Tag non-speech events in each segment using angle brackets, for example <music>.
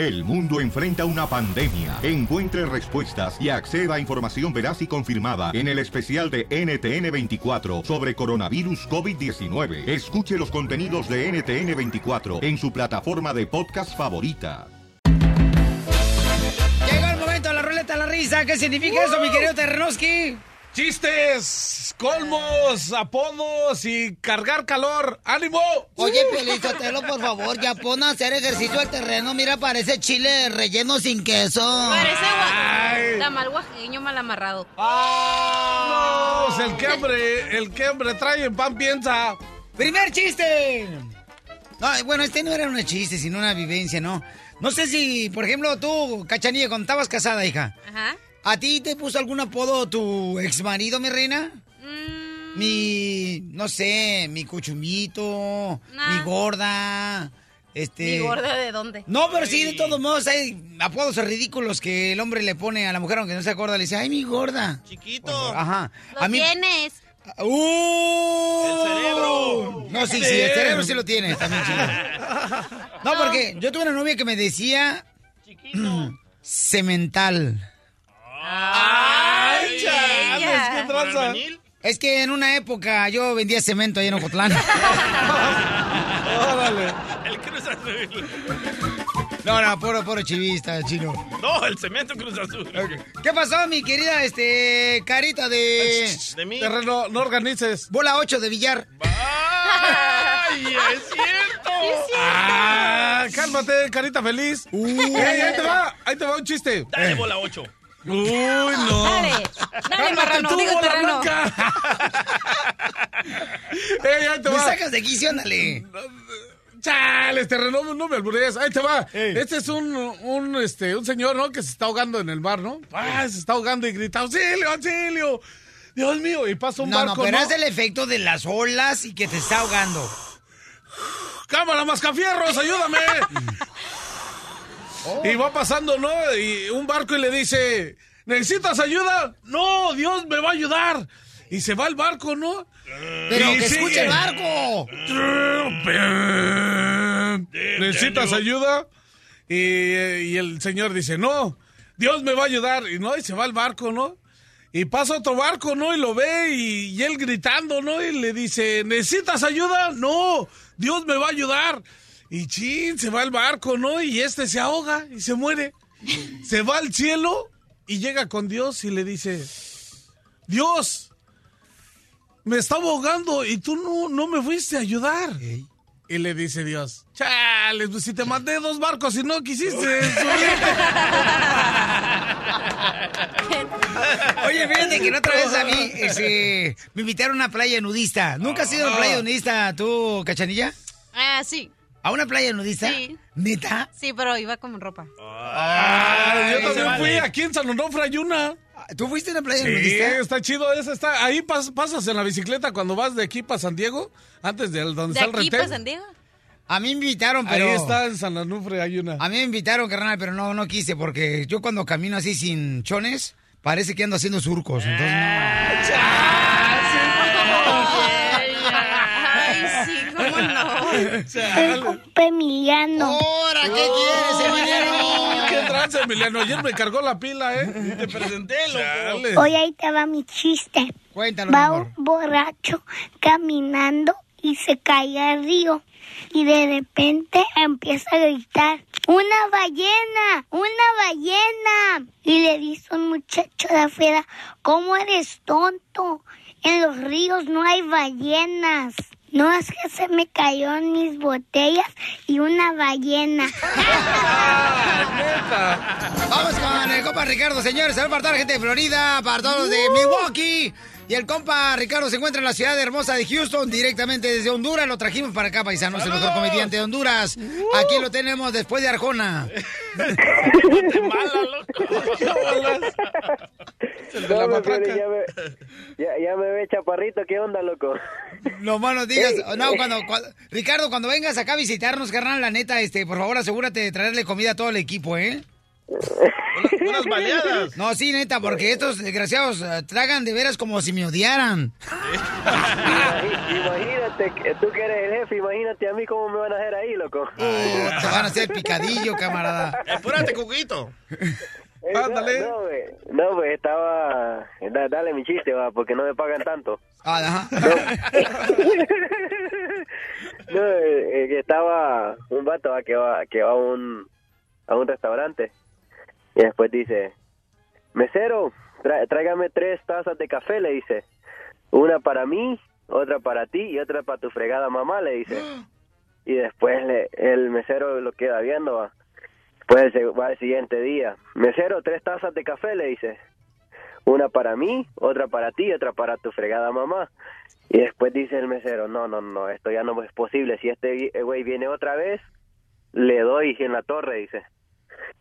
El mundo enfrenta una pandemia. Encuentre respuestas y acceda a información veraz y confirmada en el especial de NTN24 sobre coronavirus COVID-19. Escuche los contenidos de NTN24 en su plataforma de podcast favorita. Llegó el momento de la ruleta de la risa. ¿Qué significa eso, mi querido Terrenoski? Chistes, colmos, apodos y cargar calor. ¡Ánimo! Oye, Pelizotelo, por favor, ya pon a hacer ejercicio al terreno. Mira, parece chile relleno sin queso. Parece Ay. gua- tamal oaxaqueño mal amarrado. No, pues el que hambre, el que hambre trae en pan piensa. ¡Primer chiste! Bueno, este no era un chiste, sino una vivencia, ¿no? No sé si, por ejemplo, tú, Cachanilla, cuando estabas casada, hija, Ajá. ¿A ti te puso algún apodo tu ex marido, mi reina? Mm, Mi, no sé, mi cuchumito, Nah. mi gorda, este... ¿Mi gorda de dónde? No, pero sí, de todos modos, hay apodos ridículos que el hombre le pone a la mujer, aunque no se acuerda, le dice, ay, mi gorda. Chiquito. Ajá. Lo tienes. ¡Uh! El cerebro. No, sí, sí, el cerebro sí lo tiene, también chido. <laughs> No, porque yo tuve una novia que me decía cemental. <clears throat> ¡Ay, chales! ella. ¿Qué tranza? Es que en una época yo vendía cemento ahí en Ocotlán. <laughs> Órale. El Cruz Azul. No, no, puro, puro chivista, chino. No, el cemento Cruz Azul. ¿Qué pasó, mi querida, este, carita de... De mí. Terreno, no organices. Bola 8 de billar? ¡Ay, es cierto! <laughs> Ah, cálmate, carita feliz. Ey, ahí te va, ahí te va un chiste. Dale bola 8. Uy, no. Dale. Dale, Cálmate marrano. tú, Digo, bola terreno. blanca. <laughs> Ey, ahí te Me va. sacas de quicio, ándale. Chales, terreno, no, no me alburees. Ahí te va. Este es un, un, este, un señor, ¿no? Que se está ahogando en el mar, ¿no? Ah, se está ahogando y grita, ¡auxilio, auxilio! Dios mío, y pasa un No, no, barco, pero ¿no? es el efecto de las olas y que te está ahogando. ¡Cámara, mascafierros, ayúdame! <laughs> Y va pasando, ¿no? Y un barco y le dice, ¿necesitas ayuda? No, Dios me va a ayudar. Y se va el barco, ¿no? Pero Y que sigue. escuche el barco. ¿Necesitas ayuda? Y, y el señor dice, no, Dios me va a ayudar. Y no, y se va el barco, ¿no? Y pasa otro barco, ¿no? Y lo ve y, y él gritando, ¿no? Y le dice, ¿necesitas ayuda? No, Dios me va a ayudar. Y chin, se va el barco, ¿no? Y este se ahoga y se muere. Se va al cielo y llega con Dios y le dice, Dios, me estaba ahogando y tú no, no me fuiste a ayudar. Y le dice Dios, chale, pues si te mandé dos barcos y no quisiste subirte. <laughs> Oye, fíjate que la otra vez a mí este, me invitaron a una playa nudista. ¿Nunca has ido a una playa nudista tú, Cachanilla? Ah, sí. ¿A una playa nudista? Sí. ¿Neta? Sí, pero iba con ropa. Yo también fui, aquí en San Onofre hay una. ¿Tú fuiste a una playa Sí, nudista? está chido, esa está. Ahí pas- pasas en la bicicleta cuando vas de aquí para San Diego, antes de donde ¿De está el aquí retén. para San Diego? A mí me invitaron, pero... Ahí está en San Onofre hay una. A mí me invitaron, carnal, pero no, no quise, porque yo cuando camino así sin chones, parece que ando haciendo surcos. Entonces, Ay, <laughs> El compa Emiliano. no. ¡Ahora qué quieres, Emiliano! <laughs> ¿Qué trance, Emiliano? Ayer me cargó la pila, ¿eh? Te presenté, loco. Hoy ahí te va mi chiste. Cuéntalo, Va un borracho caminando y se cae al río. Y de repente empieza a gritar, ¡Una ballena! ¡Una ballena! Y le dice un muchacho de afuera, ¿cómo eres tonto? En los ríos no hay ballenas. No es que se me cayó en mis botellas y una ballena. <laughs> Vamos con el compa Ricardo, señores. Saludos para toda la gente de Florida, para todos los de Milwaukee. Y el compa Ricardo se encuentra en la ciudad hermosa de Houston, directamente desde Honduras. Lo trajimos para acá, paisanos, el mejor comediante de Honduras. Aquí lo tenemos después de Arjona. <laughs> <laughs> <laughs> No, ya, me, ya, ya me ve chaparrito, ¿qué onda, loco? No más nos digas. No, cuando, cuando- Ricardo, cuando vengas acá a visitarnos, carnal, la neta, este, por favor, asegúrate de traerle comida a todo el equipo, ¿eh? Unas baleadas. No, sí, neta, porque estos desgraciados eh, tragan de veras como si me odiaran. Imagínate, que tú que eres el jefe, imagínate a mí cómo me van a hacer ahí, loco. Uh, te van a hacer picadillo, camarada. Espérate, Cuquito. Eh, no, No, güey, no, güey, estaba... da- dale mi chiste, va, porque no me pagan tanto. Ah, ajá. No, <laughs> eh, eh, que estaba un vato va, que va, que va a un, a un restaurante y después dice, mesero, tráigame tres tazas de café, le dice. Una para mí, otra para ti y otra para tu fregada mamá, le dice. <gasps> Y después le- el mesero lo queda viendo, va. Pues va el siguiente día. Mesero, tres tazas de café, le dice. Una para mí, otra para ti y otra para tu fregada mamá. Y después dice el mesero, no, no, no, esto ya no es posible. Si este eh, güey viene otra vez, le doy en la torre, dice.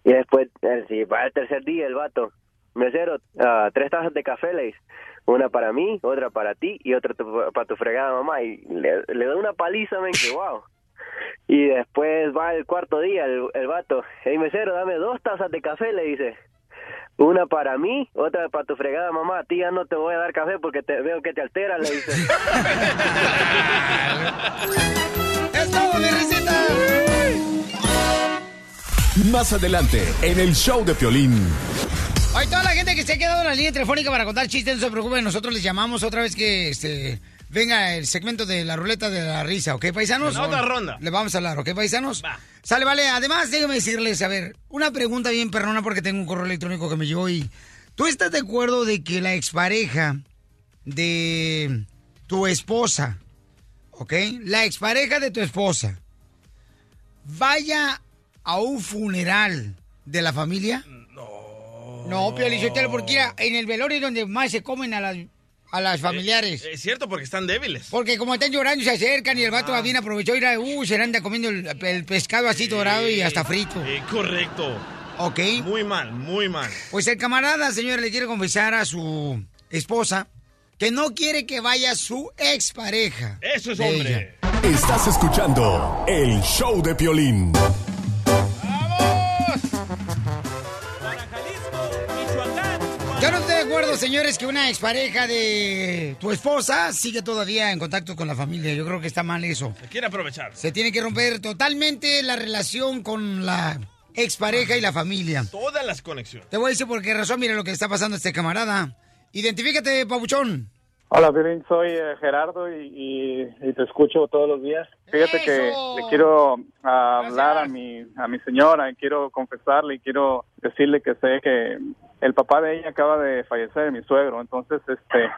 Y después, si va el tercer día el vato, mesero, ah, tres tazas de café, le dice. Una para mí, otra para ti y otra tu- para tu fregada mamá. Y le, le da una paliza, men, que wow. Y después va el cuarto día el, el vato. Hey, mesero, dame dos tazas de café, le dice. Una para mí, otra para tu fregada mamá. A ti ya no te voy a dar café porque te veo que te altera, le dice. <laughs> Más adelante, en el show de Piolín. Hoy toda la gente que se ha quedado en la línea telefónica para contar chistes, no se preocupen, nosotros les llamamos otra vez que este venga el segmento de la ruleta de la risa, ¿ok, paisanos? La otra ronda. Le vamos a hablar, ¿ok, paisanos? Sale, vale. Además, déjame decirles, a ver, una pregunta bien perrona porque tengo un correo electrónico que me llegó y... ¿Tú estás de acuerdo de que la expareja de tu esposa, ¿ok? La expareja de tu esposa vaya a un funeral de la familia? No, Pio Lizotelo, porque mira, en el velorio es donde más se comen a las, a las familiares. Es cierto, porque están débiles. Porque como están llorando, se acercan y el vato bien aprovechó y era, uh, se anda comiendo el, el pescado así dorado y hasta frito. Eh, correcto. Ok. Muy mal, muy mal. Pues el camarada, señor, le quiere confesar a su esposa que no quiere que vaya su expareja. Eso es hombre. ella. Estás escuchando el show de Piolín. Acuerdo, señores, que una expareja de tu esposa sigue todavía en contacto con la familia. Yo creo que está mal eso. Se quiere aprovechar. Se tiene que romper totalmente la relación con la expareja y la familia. Todas las conexiones. Te voy a decir por qué razón. Mira lo que está pasando a este camarada. Identifícate, pabuchón. Hola, Piolín, soy eh, Gerardo y, y- y te escucho todos los días. Fíjate que le quiero ah, hablar a mi, a mi señora y quiero confesarle y quiero decirle que sé que el papá de ella acaba de fallecer, mi suegro. Entonces, este,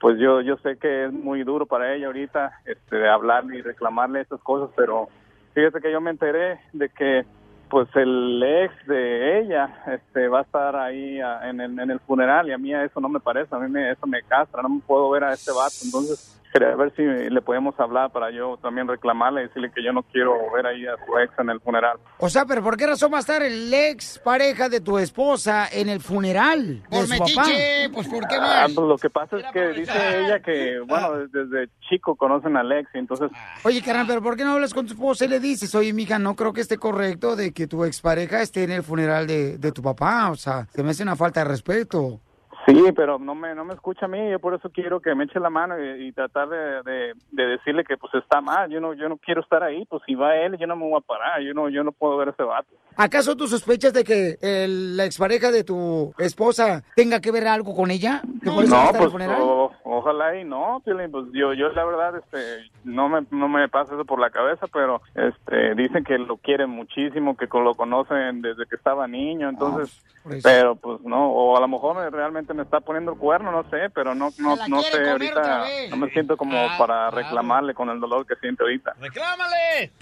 pues yo, yo sé que es muy duro para ella ahorita este, hablarle y reclamarle estas cosas, pero fíjate que yo me enteré de que pues el ex de ella este va a estar ahí ah, en el, en el funeral y a mí eso no me parece, a mí me, eso me castra, no me puedo ver a este vato, entonces quería ver si le podemos hablar para yo también reclamarle y decirle que yo no quiero ver ahí a su ex en el funeral. O sea, pero ¿por qué razón va a estar el ex pareja de tu esposa en el funeral de Por su papá? metiche, pues ¿por qué Ah, más? pues lo que pasa es que dice ella que, bueno, desde chico conocen a Alex y entonces Oye, carnal, pero ¿por qué no hablas con tu esposa y le dices, oye, mija, no creo que esté correcto de que tu expareja esté en el funeral de, de tu papá? O sea, se me hace una falta de respeto. Sí, pero no me no me escucha a mí, yo por eso quiero que me eche la mano y, y tratar de, de, de decirle que pues está mal, yo no yo no quiero estar ahí, pues si va él yo no me voy a parar, yo no yo no puedo ver a ese vato. ¿Acaso tú sospechas de que el- la expareja de tu esposa tenga que ver algo con ella? ¿Que por eso va a No, pues o- ojalá y no, pues yo yo la verdad este no me no me pasa eso por la cabeza, pero este dicen que lo quieren muchísimo, que lo conocen desde que estaba niño, entonces por eso. pero pues no, o a lo mejor me- realmente me está poniendo el cuerno, no sé, pero no no no sé ahorita no me siento como Ah, para reclamarle con el dolor que siente ahorita. ¡Reclámale!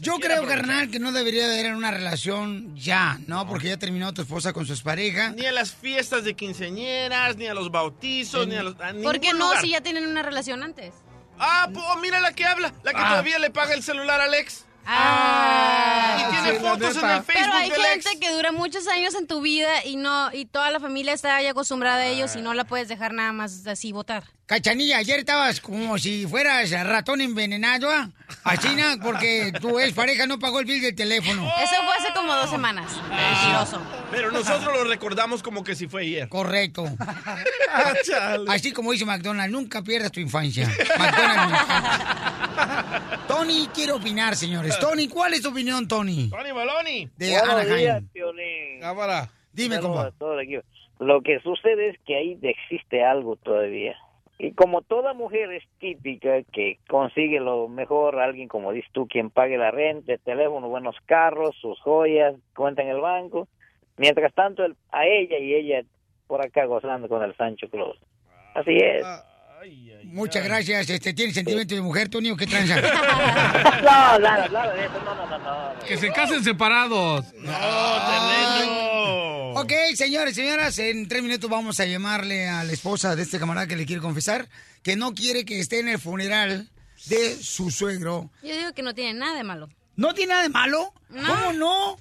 Yo creo, carnal, que no debería de haber una relación ya, ¿no? Porque ya terminó tu esposa con su expareja. Ni a las fiestas de quinceañeras, ni a los bautizos, ni a los. a ¿Por qué no lugar. si ya tienen una relación antes? Ah, po- mira la que habla, la que Ah. todavía le paga el celular a Alex. Ah, Y tiene sí, fotos en el Facebook Pero hay del gente ex. que dura muchos años en tu vida y no y toda la familia está ya acostumbrada a ellos y no la puedes dejar nada más así votar. Cachanilla, ayer estabas como si fueras ratón envenenado, ¿ah? Así, ¿no? Porque tu ex pareja no pagó el bill del teléfono. <laughs> Eso fue hace como dos semanas. Mentiroso. Pero nosotros lo recordamos como que si fue ayer. Correcto. <laughs> Ah. Así como dice McDonald's, nunca pierdas tu infancia. McDonald's. Tony quiere opinar, señores. Tony, ¿cuál es tu opinión, Tony? Tony Baloni. De Buenos Anaheim. Cámara. Dime, Saludos compa. a todo el equipo. Lo que sucede es que ahí existe algo todavía. Y como toda mujer es típica que consigue lo mejor, alguien como dices tú, quien pague la renta, el teléfono, buenos carros, sus joyas, cuenta en el banco. Mientras tanto, el- a ella y ella por acá gozando con el Sancho Claus. Así es. Ay, ay, Muchas ay. gracias. Este, ¿Tienes sentimiento de mujer, Tony, o qué tranza? <laughs> No, nada, nada de eso, no, no, no, no. Que se casen separados. No, Ok, señores, señoras, en tres minutos vamos a llamarle a la esposa de este camarada que le quiere confesar que no quiere que esté en el funeral de su suegro. Yo digo que no tiene nada de malo. ¿No tiene nada de malo? No. ¿Cómo no?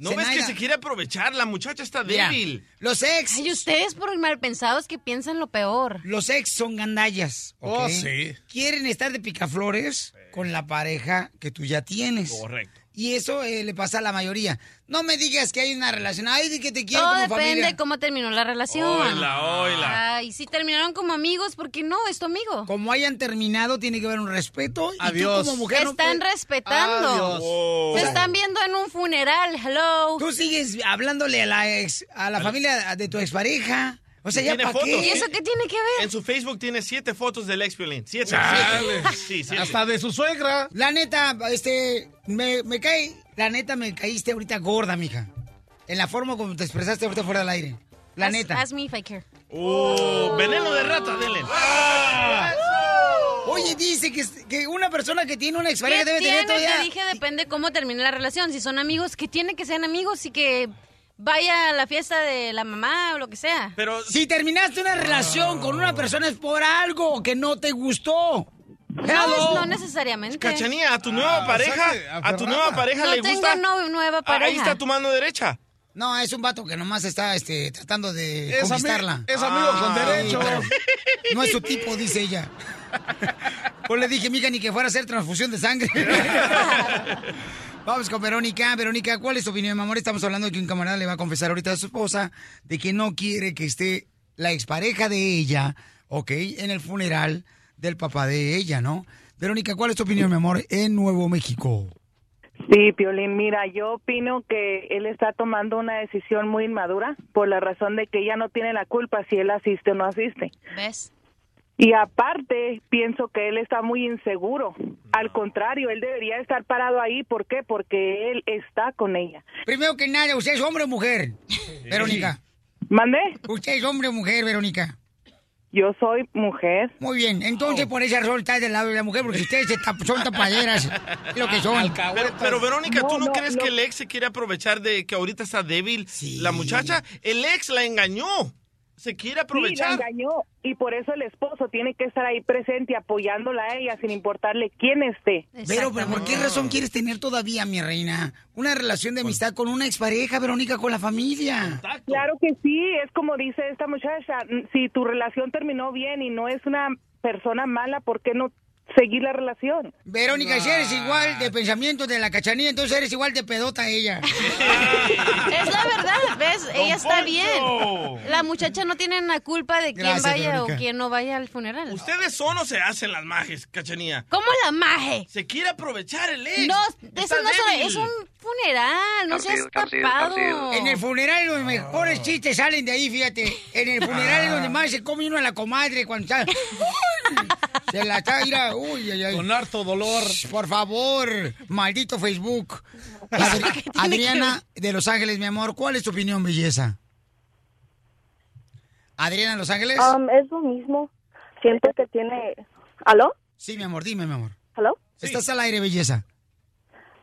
¿No ves que se quiere aprovechar? La muchacha está Mira, débil. los ex, Ay, ustedes por mal pensados que piensan lo peor. los ex son gandallas. ¿ok? Oh, sí. Quieren estar de picaflores con la pareja que tú ya tienes. Correcto. Y eso eh, le pasa a la mayoría. No me digas que hay una relación. Ay, de que te quiero Todo como depende familia. de cómo terminó la relación. Oila, oila. Ay, si terminaron como amigos, ¿por qué no? Es tu amigo. Como hayan terminado, tiene que haber un respeto. Y Adiós. tú como mujer Se no están puedes- respetando. Adiós. Oh. Se están viendo en un funeral. Hello. Tú sigues hablándole a la ex, a la familia de tu expareja. O sea, ya Tiene fotos. ¿Y eso qué tiene que ver? En su Facebook tiene siete fotos del ex violín. Siete. Chale. siete. Sí, siete. Hasta de su suegra. La neta, este, me, me cae, la neta me caíste ahorita gorda, mija. En la forma como te expresaste ahorita fuera del aire. La Ask- neta. Ask me if I care. Oh, veneno de rata, denle. Oye, dice que, que una persona que tiene una ¿Qué expareja debe tiene? tener todavía... Te dije, depende cómo termine la relación. Si son amigos, que tiene que sean amigos y que vaya a la fiesta de la mamá o lo que sea. Pero Si terminaste una relación con una persona es por algo que no te gustó. No, no necesariamente. Cachanía, a tu nueva Ah, o pareja, sea a tu nueva pareja No le tengo gusta. no- nueva Ah, pareja. Ahí está tu mano derecha. No, es un vato que nomás está este, tratando de Es, ami- conquistarla. es amigo con Ah, derecho. <laughs> No es su tipo, dice ella. <laughs> Pues le dije, mija, ni que fuera a hacer transfusión de sangre. <laughs> Vamos con Verónica. Verónica, ¿cuál es tu opinión, mi amor? Estamos hablando de que un camarada le va a confesar ahorita a su esposa de que no quiere que esté la expareja de ella, ¿ok? En el funeral del papá de ella, ¿no? Verónica, ¿cuál es tu opinión, mi amor, en Nuevo México? Sí, Piolín, mira, yo opino que él está tomando una decisión muy inmadura por la razón de que ella no tiene la culpa si él asiste o no asiste. ¿Ves? Y aparte, pienso que él está muy inseguro. Al contrario, él debería estar parado ahí. ¿Por qué? Porque él está con ella. Primero que nada, ¿usted es hombre o mujer? Verónica. ¿Mande? ¿Usted es hombre o mujer, Verónica? Yo soy mujer. Muy bien, entonces por esa razón está del lado de la mujer, porque ustedes se tap- son tapaderas, es lo que son. Pero, pero, Verónica, ¿tú no, No, no, crees no. que el ex se quiere aprovechar de que ahorita está débil la muchacha? El ex la engañó. Se quiere Sí, la aprovechar. engañó y por eso el esposo tiene que estar ahí presente apoyándola a ella sin importarle quién esté. Pero, pero ¿por qué razón quieres tener todavía, mi reina, una relación de amistad con una expareja, Verónica, con la familia? Claro que sí, es como dice esta muchacha, si tu relación terminó bien y no es una persona mala, ¿por qué no seguir la relación? Verónica, si eres igual de pensamiento de la cachanilla, entonces eres igual de pedota ella. <laughs> Es la verdad, ¿ves? Ella está Poncho. bien. La muchacha no tiene la culpa de quién Gracias, vaya Verónica. o quién no vaya al funeral. Ustedes son o se hacen las majes, cachanía. ¿Cómo la maje? Se quiere aprovechar el ex. No, eso no es, un funeral, no seas tapado. En el funeral los mejores chistes salen de ahí, fíjate. En el funeral es donde más se come uno a la comadre cuando está... <laughs> Se la está, mira, uy, ay, ay. Con harto dolor. Por favor, maldito Facebook. Adri- Adriana de Los Ángeles, mi amor, ¿cuál es tu opinión, belleza? Adriana de Los Ángeles. Um, es lo mismo. Siento que tiene... ¿Aló? Sí, mi amor, dime, mi amor. ¿Aló? Estás al aire, belleza.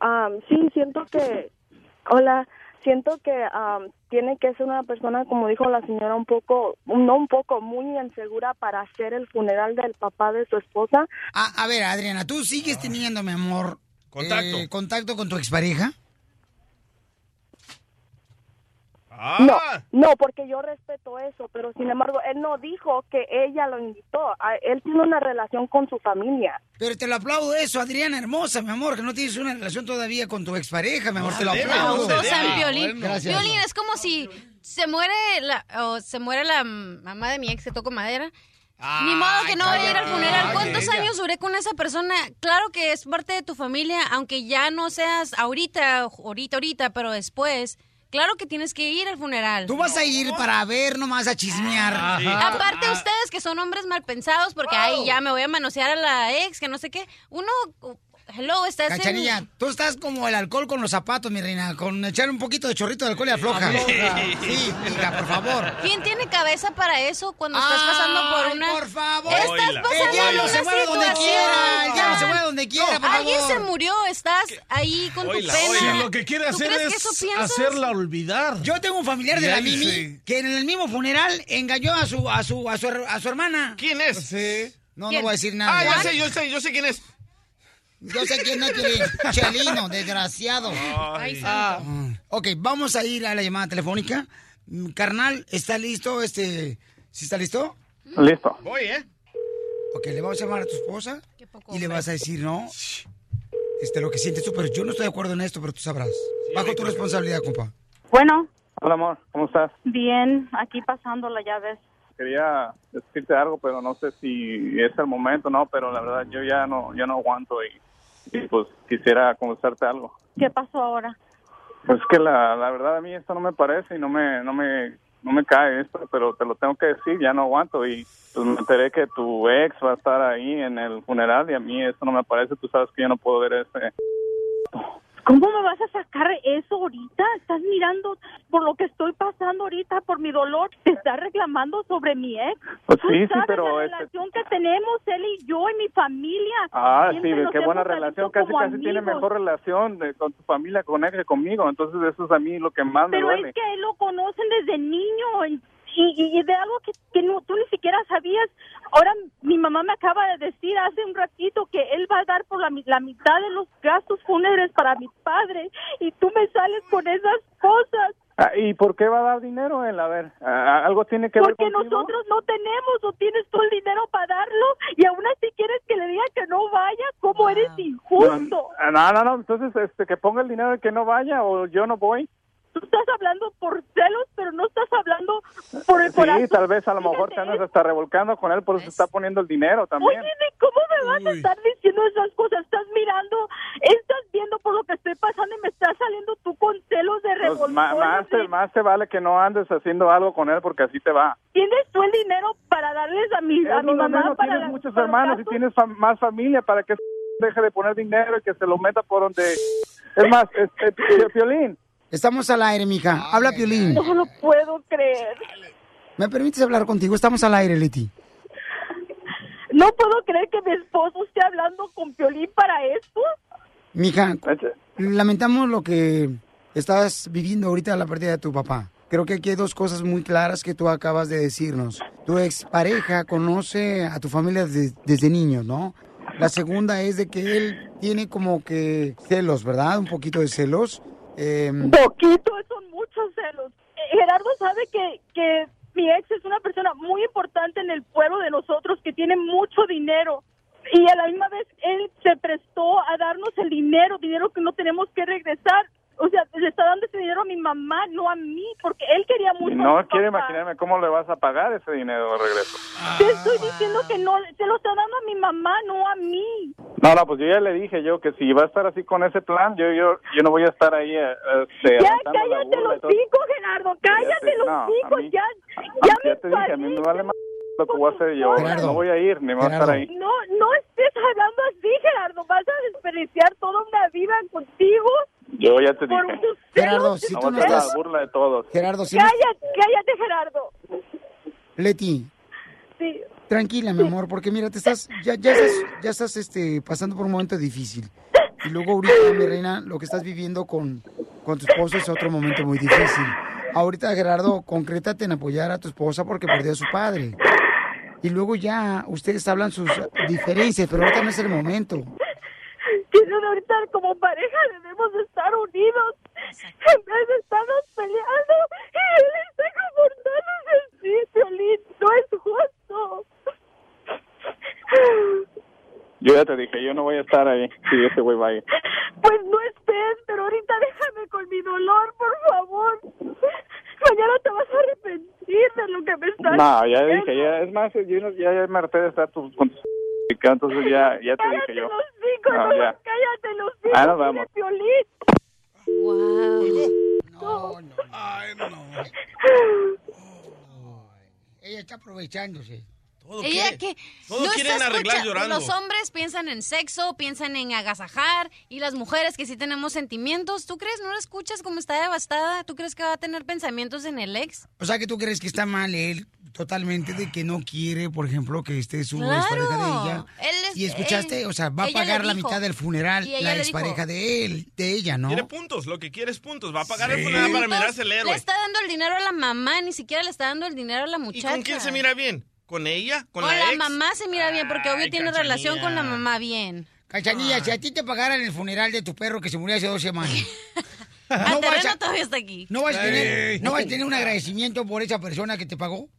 Um, sí, siento que... Hola. Siento que um, tiene que ser una persona, como dijo la señora, un poco, no un poco, muy insegura para hacer el funeral del papá de su esposa. A, a ver, Adriana, tú sigues teniendo, mi amor, Contacto. eh, contacto con tu expareja? Ah. No, no, porque yo respeto eso, pero sin embargo, él no dijo que ella lo invitó. A- Él tiene una relación con su familia. Pero te lo aplaudo eso, Adriana hermosa, mi amor, que no tienes una relación todavía con tu expareja, mi amor, te lo No, aplaudo. o sea. Piolín, es como si se muere la, o se muere la mamá de mi ex que toco madera. Ni modo que no voy a ir al funeral. ¿Cuántos ella. años duré con esa persona? Claro que es parte de tu familia, aunque ya no seas ahorita, ahorita, ahorita, pero después. Claro que tienes que ir al funeral. Tú vas a ir para ver nomás a chismear. Ajá. Aparte ustedes que son hombres mal pensados porque ay ya me voy a manosear a la ex que no sé qué. Uno hello estás en- Cachanilla, tú estás como el alcohol con los zapatos, mi reina, con echar un poquito de chorrito de alcohol y afloja. Sí, hija, por favor. ¿Quién tiene cabeza para eso cuando estás pasando por Ay, una por favor. Estás pasando El diablo se mueve donde quiera, el diablo se mueve donde quiera, por Alguien se murió, estás ahí con Oila, tu pena. oila. Lo que quiere ¿Tú hacer es hacerla olvidar. Yo tengo un familiar de la Mimi sí. que en el mismo funeral engañó a su a su a su, a su hermana. ¿Quién es? Sí. No, ¿Quién? no voy a decir nada. Ah, ya sé, yo sé, yo sé quién es. Yo sé quién es <laughs> Piolín. Chelino, desgraciado. Ay, Ah. Ok, vamos a ir a la llamada telefónica. Mm, Carnal, ¿está listo? Este, ¿Sí está listo? Listo. Voy, ¿eh? Ok, le vamos a llamar a tu esposa y le vas a decir, no, este, lo que sientes tú, pero yo no estoy de acuerdo en esto, pero tú sabrás. Bajo tu responsabilidad, compa. Bueno, Hola, amor. ¿Cómo estás? bien, aquí pasándola, ya ves. Quería decirte algo, pero no sé si es el momento, ¿no? Pero la verdad, yo ya no, ya no aguanto y, y pues quisiera conversarte algo. ¿Qué pasó ahora? Pues que la, la verdad a mí esto no me parece y no me, no me, no me cae esto, pero te lo tengo que decir, ya no aguanto y pues me enteré que tu ex va a estar ahí en el funeral y a mí esto no me parece, tú sabes que yo no puedo ver ese... ¿Cómo me vas a sacar eso ahorita? Estás mirando por lo que estoy pasando ahorita, por mi dolor. Te estás reclamando sobre mi ex. Pues sí, sí, pero la este- relación que tenemos él y yo y mi familia. Ah, sí, Siempre qué buena relación, casi casi tiene mejor relación de- con tu familia con él que conmigo, entonces eso es a mí lo que más me Pero duele. es que él lo conocen desde niño y, y- y de algo que, que no, tú ni siquiera sabías. Ahora mi mamá me acaba de decir hace un ratito que él va a dar por la, mi- la mitad de los gastos fúnebres para mi padre y tú me sales con esas cosas. Ah, ¿Y por qué va a dar dinero él? A ver, algo tiene que ver Porque nosotros no tenemos o tienes tú el dinero para darlo y aún así quieres que le diga que no vaya, ¿cómo eres injusto? No, no, no, entonces este, que ponga el dinero y que no vaya o yo no voy. Tú estás hablando por celos, pero no estás hablando por el Sí, corazón. tal vez a lo mejor te andas hasta revolcando con él, por eso se está poniendo el dinero también. Oye, ¿de ¿cómo me vas a estar diciendo esas cosas? Estás mirando, estás viendo por lo que estoy pasando y me estás saliendo tú con celos de Pues, revoltones. ma- más, te, más te vale que no andes haciendo algo con él porque así te va. ¿Tienes tú el dinero para darles a mi, a mi mamá menos, para tienes la- muchos para hermanos y tienes fa- más familia para que deje de poner dinero y que se lo meta por donde... Es más, este, Piolín, Estamos al aire, mija. Habla, Piolín. No lo puedo creer. ¿Me permites hablar contigo? Estamos al aire, Leti. No puedo creer que mi esposo esté hablando con Piolín para esto. Mija, lamentamos lo que estás viviendo ahorita la pérdida de tu papá. Creo que aquí hay dos cosas muy claras que tú acabas de decirnos. Tu expareja conoce a tu familia de- desde niños, ¿no? La segunda es de que él tiene como que celos, ¿verdad? Un poquito de celos. Em, Poquito, son muchos celos. Eh, Gerardo sabe que, que mi ex es una persona muy importante en el pueblo de nosotros, que tiene mucho dinero. Y a la misma vez él se prestó a darnos el dinero, dinero que no tenemos que regresar. O sea, le está dando ese dinero a mi mamá, no a mí, porque él quería mucho. a no mi quiero papá. imaginarme cómo le vas a pagar ese dinero de regreso. Te estoy diciendo que no, se lo está dando a mi mamá, no a mí. No, no, pues yo ya le dije yo que si va a estar así con ese plan, yo yo, yo no voy a estar ahí eh, este, Ya, cállate los cinco, Gerardo, cállate Sí, los no, a cinco, mí- ya, ya ya me te dije, a mí me vale más lo que voy a hacer yo. Gerardo. No voy a ir, ni voy a estar ahí. No, no estés hablando así, Gerardo. Vas a desperdiciar toda una vida contigo. Yo ya te dije. Gerardo, si no tú no estás... la burla de todos. Gerardo, si no... Cállate, cállate, Gerardo. Leti, Sí. tranquila, mi amor, porque mira, te estás, ya, ya estás, ya estás este, pasando por un momento difícil. Y luego ahorita, mi reina, lo que estás viviendo con, con tu esposo es otro momento muy difícil. Ahorita, Gerardo, concrétate en apoyar a tu esposa porque perdió a su padre. Y luego ya, ustedes hablan sus diferencias, pero ahorita no es el momento. Ahorita como pareja debemos de estar unidos en vez de estarnos peleando y él está comportándose así, Piolín, no es justo. Yo ya te dije, yo no voy a estar ahí si ese güey va ahí. Pues no estés, pero ahorita déjame con mi dolor, por favor. Mañana te vas a arrepentir de lo que me estás No, ya diciendo. dije, ya, es más, yo ya, ya me harté de estar tu, con tu entonces ya, ya te dije Cállate yo. los cinco, No, no, ya. cállate los cinco, Ah, nos vamos. Piolín. No, no. Ay, no. Ella está aprovechándose. Ella que todo no quieren arreglar escucha- llorando. Los hombres piensan en sexo, piensan en agasajar y las mujeres que sí tenemos sentimientos, ¿tú crees? ¿No la escuchas como está devastada? ¿Tú crees que va a tener pensamientos en el ex? O sea, que tú crees que está mal él totalmente de que no quiere, por ejemplo, que esté su Claro. expareja de ella. Él es- y escuchaste, él- o sea, va a pagar la mitad del funeral Y la dijo. expareja de él, de ella, ¿no? Quiere puntos, lo que quiere es puntos. Va a pagar el funeral para mirarse el héroe. Le está dando el dinero a la mamá, ni siquiera le está dando el dinero a la ¿Y muchacha. con quién se mira bien? ¿Con ella? ¿Con, Con la, la ex? mamá se mira bien, porque obvio Ay, tiene Cachanilla. relación con la mamá bien. Cachanilla, si a ti te pagaran el funeral de tu perro que se murió hace dos semanas. <laughs> No, vas a, todavía está aquí. no vas a tener, no vas a <laughs> tener un agradecimiento por esa persona que te pagó.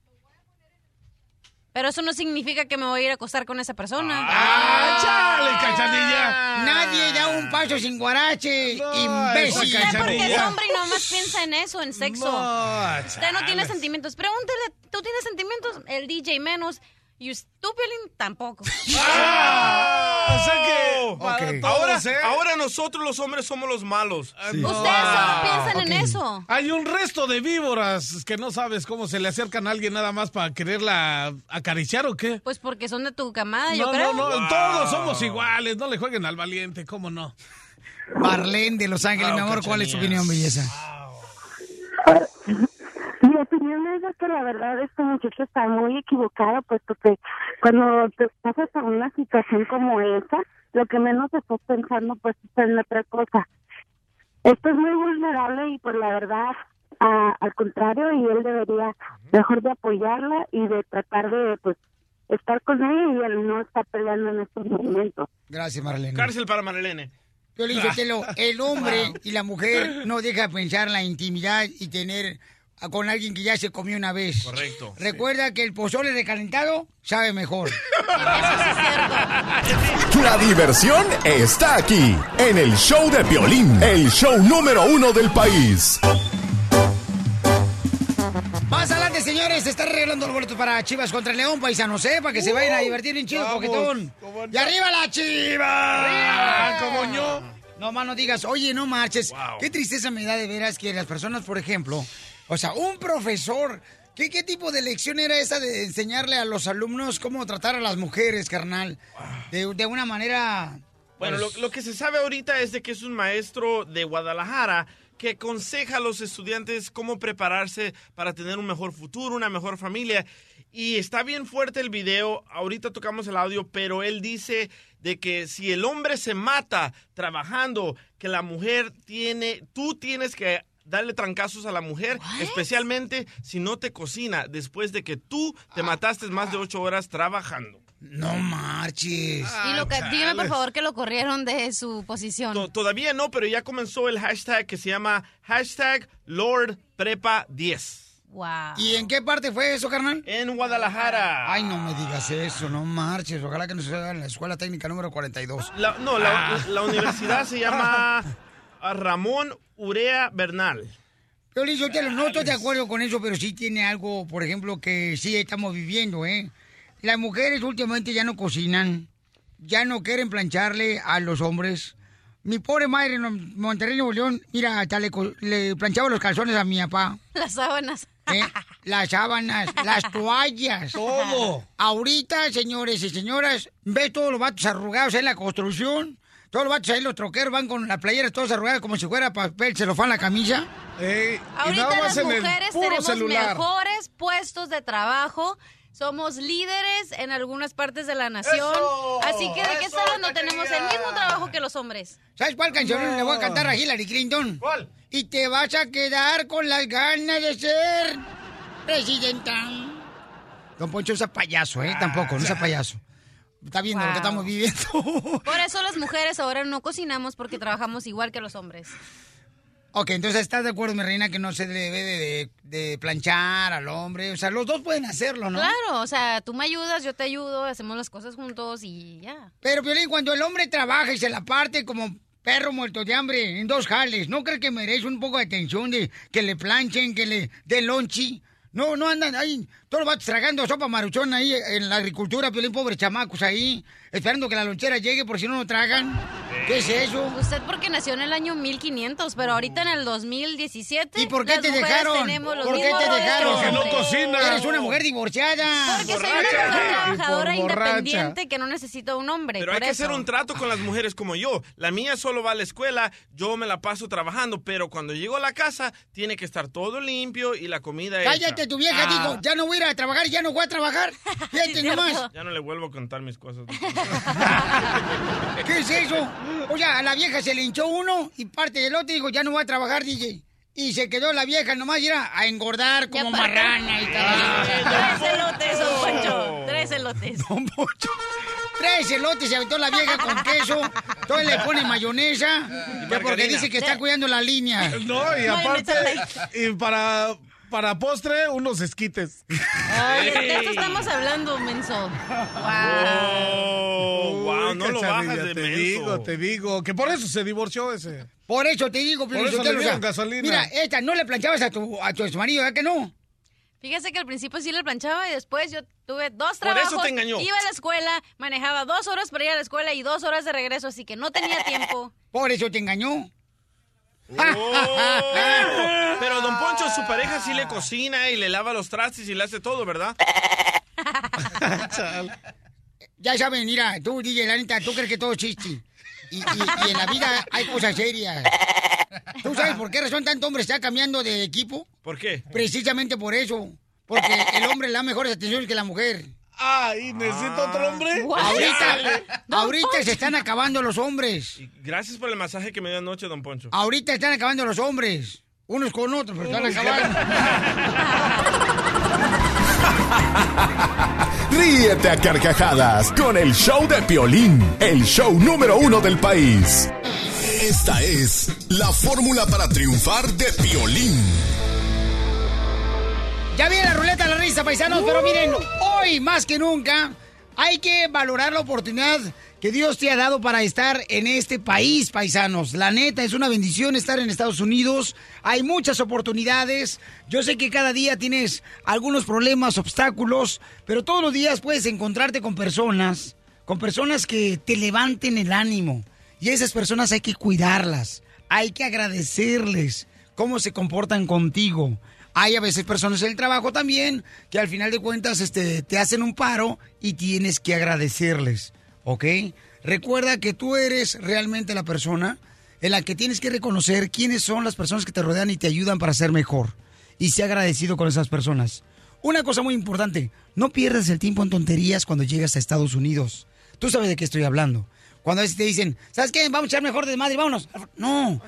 Pero eso no significa que me voy a ir a acostar con esa persona. ¡Ah, chale, cachanilla! Nadie da un paso sin guarache, imbécil. esa Usted porque es hombre y nomás piensa en eso, en sexo. No, Usted no tiene sentimientos. Pregúntele, ¿tú tienes sentimientos? El DJ menos. Y tú, Piolín, tampoco. O sea que Ahora, ¿eh? ahora nosotros los hombres somos los malos. Sí. No. Ustedes solo piensan en eso. Hay un resto de víboras que no sabes cómo se le acercan a alguien nada más para quererla acariciar o qué. Pues porque son de tu camada, yo No, creo. no, no, todos somos iguales, no le jueguen al valiente, ¿cómo no? Marlene de Los Ángeles, mi Wow, amor, ¿cuál es tu opinión, belleza? Mi opinión es que la verdad este muchacho está muy equivocado, puesto que cuando te pasas a una situación como esa, lo que menos estás pensando pues es en otra cosa. Esto es muy vulnerable y pues la verdad, a- al contrario, y él debería mejor de apoyarla y de tratar de pues estar con ella y él no está peleando en estos momentos. Gracias, Marlene. Cárcel para Marilene. Piolín Sotelo, el hombre <laughs> y la mujer no deja pensar en la intimidad y tener con alguien que ya se comió una vez. Correcto. Recuerda que el pozole recalentado sabe mejor. <laughs> La diversión está aquí, en el show de Piolín, el show número uno del país. Más adelante, señores, se está regalando los boletos para Chivas contra el León, paisanos, ¿eh? Para que se vayan a divertir bien chido, coquetón. no. ¡Y arriba la Chivas! Ah, como yo. No más no digas, oye, no marches. Wow. Qué tristeza me da de veras que las personas, por ejemplo, o sea, un profesor, ¿qué, qué tipo de lección era esa de enseñarle a los alumnos cómo tratar a las mujeres, carnal? De, de una manera... Bueno, pues, lo, lo que se sabe ahorita es de que es un maestro de Guadalajara que aconseja a los estudiantes cómo prepararse para tener un mejor futuro, una mejor familia. Y está bien fuerte el video, ahorita tocamos el audio, pero él dice de que si el hombre se mata trabajando, que la mujer tiene, tú tienes que darle trancazos a la mujer, especialmente si no te cocina después de que tú te mataste más de ocho horas trabajando. No marches. Y lo que, dígame por favor que lo corrieron de su posición. To- Todavía no, pero ya comenzó el hashtag que se llama hashtag Lord Prepa 10. Wow. ¿Y en qué parte fue eso, carnal? En Guadalajara. Ay, no me digas eso, no marches. Ojalá que no se haga en la escuela técnica número 42. La- no, la, la universidad se llama <laughs> ah, Ramón Urea Bernal. Yo te lo no estoy de acuerdo con eso, pero sí tiene algo, por ejemplo, que sí estamos viviendo, ¿eh? Las mujeres últimamente ya no cocinan, ya no quieren plancharle a los hombres. Mi pobre madre en Monterrey, Nuevo León, mira, hasta le, le planchaba los calzones a mi papá. Las sábanas. ¿eh? Las sábanas, las toallas. Todo. Ahorita, señores y señoras, ves todos los vatos arrugados en la construcción. Todos los vatos ahí, los troqueros, van con las playeras todas arrugadas como si fuera papel celofán la. Ey, y Ahorita nada más las mujeres tenemos celular. mejores puestos de trabajo. Somos líderes en algunas partes de la nación. ¡Eso! Así que, ¿de qué ¡Eso, está hablando? Tenemos el mismo trabajo que los hombres. ¿Sabes cuál canción No. le voy a cantar a Hillary Clinton? ¿Cuál? Y te vas a quedar con las ganas de ser presidenta. Don Poncho, no sea payaso, ¿eh? Tampoco, no sea payaso. Está viendo lo que estamos viviendo. <laughs> Por eso las mujeres ahora no cocinamos porque trabajamos igual que los hombres. ok, entonces estás de acuerdo, mi reina, que no se debe de, de- de planchar al hombre. O sea, los dos pueden hacerlo, ¿no? Claro, o sea, tú me ayudas, yo te ayudo, hacemos las cosas juntos y ya. Pero, Piolín, cuando el hombre trabaja y se la parte como perro muerto de hambre en dos jales, ¿no cree que merece un poco de atención de que le planchen, que le den lonchi? No, no andan ahí, todos los vatos tragando sopa maruchón ahí en la agricultura, Piolín, pobres chamacos ahí, esperando que la lonchera llegue por si no lo tragan. ¿Qué es eso? Usted porque nació en el año 1500, pero ahorita en el 2017 ¿Y por qué las te dejaron? tenemos los ¿Por qué te dejaron? Porque no cocina. Eres una mujer divorciada. Porque soy una mujer trabajadora independiente que no necesita un hombre. Pero hay que eso. hacer un trato con las mujeres como yo. La mía solo va a la escuela, yo me la paso trabajando, pero cuando llego a la casa tiene que estar todo limpio y la comida hecha. Cállate, tu vieja, Ah. digo, ya no voy a ir a trabajar, ya no voy a trabajar. <laughs> Fíjate nomás. Ya no le vuelvo a contar mis cosas. <laughs> ¿Qué es eso? O sea, a la vieja se le hinchó uno y parte del otro y dijo, ya no voy a trabajar, DJ. Y se quedó la vieja nomás ir a, a engordar como marrana y tal. <laughs> Tres elotes, don Poncho. Tres elotes. Tres elotes se aventó la vieja con queso. Todo le pone mayonesa. Que porque dice que está cuidando la línea. No, y aparte, y para, para postre, unos esquites. <laughs> Ay, de esto estamos hablando, menso. Oh, wow, no lo bajas de Te menso. digo, te digo. Que por eso se divorció ese. Por eso te digo, Por eso le dieron gasolina. Mira, esta no le planchabas a tu, a tu exmarido, ¿verdad que no? Fíjese que al principio sí le planchaba y después yo tuve dos Por eso trabajos. te engañó. Iba a la escuela, manejaba dos horas para ir a la escuela y dos horas de regreso, así que no tenía tiempo. <laughs> Por eso te engañó. Oh, <laughs> pero don Poncho, su pareja sí le cocina y le lava los trastes y le hace todo, ¿verdad? <laughs> Ya saben, mira, tú, DJ, la neta, tú crees que todo es chiste. Y, y- y en la vida hay cosas serias. ¿Tú sabes por qué razón tanto hombre está cambiando de equipo? ¿Por qué? Precisamente por eso. Porque el hombre le da mejores atenciones que la mujer. Ay, ¿necesito otro hombre? Ahorita, ahorita se están acabando los hombres. Gracias por el masaje que me dio anoche, don Poncho. Ahorita están acabando los hombres. Unos con otros, pero están acabando. <laughs> Ríete a carcajadas con el show de Piolín, el show número uno del país. Esta es la fórmula para triunfar de Piolín. Ya viene la ruleta de la risa, paisanos, pero miren, hoy más que nunca hay que valorar la oportunidad que Dios te ha dado para estar en este país, paisanos. La neta, es una bendición estar en Estados Unidos. Hay muchas oportunidades. Yo sé que cada día tienes algunos problemas, obstáculos, pero todos los días puedes encontrarte con personas, con personas que te levanten el ánimo. Y esas personas hay que cuidarlas, hay que agradecerles cómo se comportan contigo. Hay a veces personas en el trabajo también que al final de cuentas este, te hacen un paro y tienes que agradecerles, ¿ok? Recuerda que tú eres realmente la persona en la que tienes que reconocer quiénes son las personas que te rodean y te ayudan para ser mejor. Y sea agradecido con esas personas. Una cosa muy importante, no pierdas el tiempo en tonterías cuando llegas a Estados Unidos. Tú sabes de qué estoy hablando. Cuando a veces te dicen, ¿sabes qué? Vamos a echar mejor de madre, vámonos. No.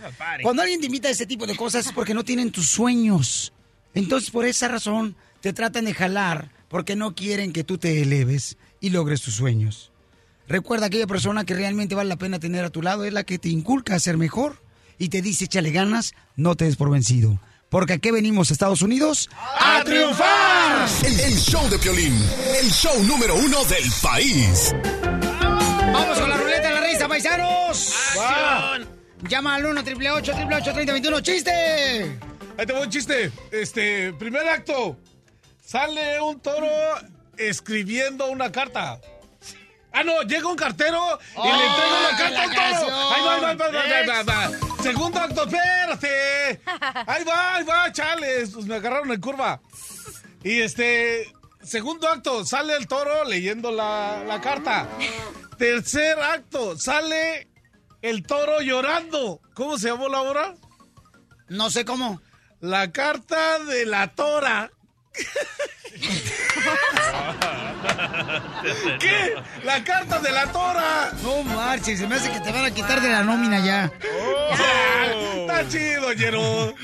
Cuando alguien te invita a ese tipo de cosas es porque no tienen tus sueños. Entonces, por esa razón, te tratan de jalar porque no quieren que tú te eleves y logres tus sueños. Recuerda, aquella persona que realmente vale la pena tener a tu lado es la que te inculca a ser mejor y te dice, échale ganas, no te des por vencido. Porque aquí venimos, Estados Unidos, a triunfar. El, el show de Piolín, el show número uno del país. Vamos con la ruleta de la risa, paisanos. Llama al 1 888 888 3021 ¡Chiste! Ahí te voy un chiste. Este, primer acto. Sale un toro escribiendo una carta. Ah, no, llega un cartero y le entrega una carta al toro. Ahí va, ahí va, ahí va, ahí va, ahí va, ahí va. Segundo acto, espérate. Ahí va, ahí va, chales. Pues me agarraron en curva. Y este, segundo acto, sale el toro leyendo la, la carta. Tercer acto, sale el toro llorando. ¿Cómo se llamó la obra? No sé cómo. La carta de la tora. <laughs> ¿Qué? La carta de la tora. No marches, se me hace que te van a quitar de la nómina ya. Está chido, Jero.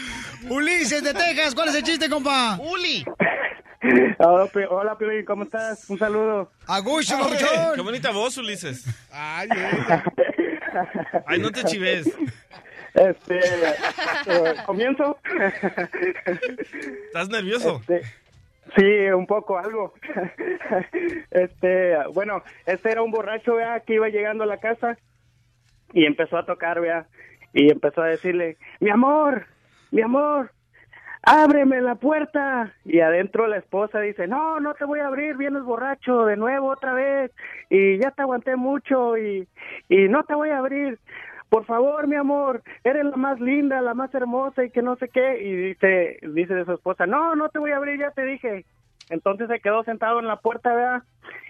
Ulises de Texas, ¿cuál es el chiste, compa? Uli. Hola, hola, Piolín, ¿cómo estás? Un saludo. Agucho, Qué bonita voz, Ulises. Ay, <laughs> Ay, no te chives. Este, ¿comienzo? ¿Estás nervioso? Este, sí, un poco, algo. Este, bueno, este era un borracho, vea, que iba llegando a la casa y empezó a tocar, vea, y empezó a decirle, mi amor, mi amor, ábreme la puerta. Y adentro la esposa dice, no, no te voy a abrir, vienes borracho de nuevo otra vez y ya te aguanté mucho y, y no te voy a abrir. Por favor, mi amor, eres la más linda, la más hermosa y que no sé qué. Y dice, dice de su esposa, no, no te voy a abrir, ya te dije. Entonces se quedó sentado en la puerta, ¿verdad?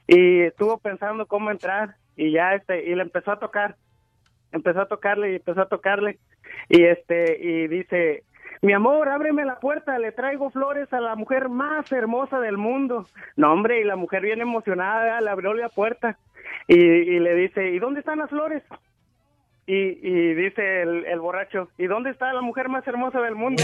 Y estuvo pensando cómo entrar y ya este, y le empezó a tocar. Empezó a tocarle y empezó a tocarle. Y este, y dice, mi amor, ábreme la puerta, le traigo flores a la mujer más hermosa del mundo. No, hombre, y la mujer bien emocionada, ¿verdad? le abrió la puerta y, y le dice, ¿y dónde están las flores? Y, y dice el, el borracho, ¿y dónde está la mujer más hermosa del mundo?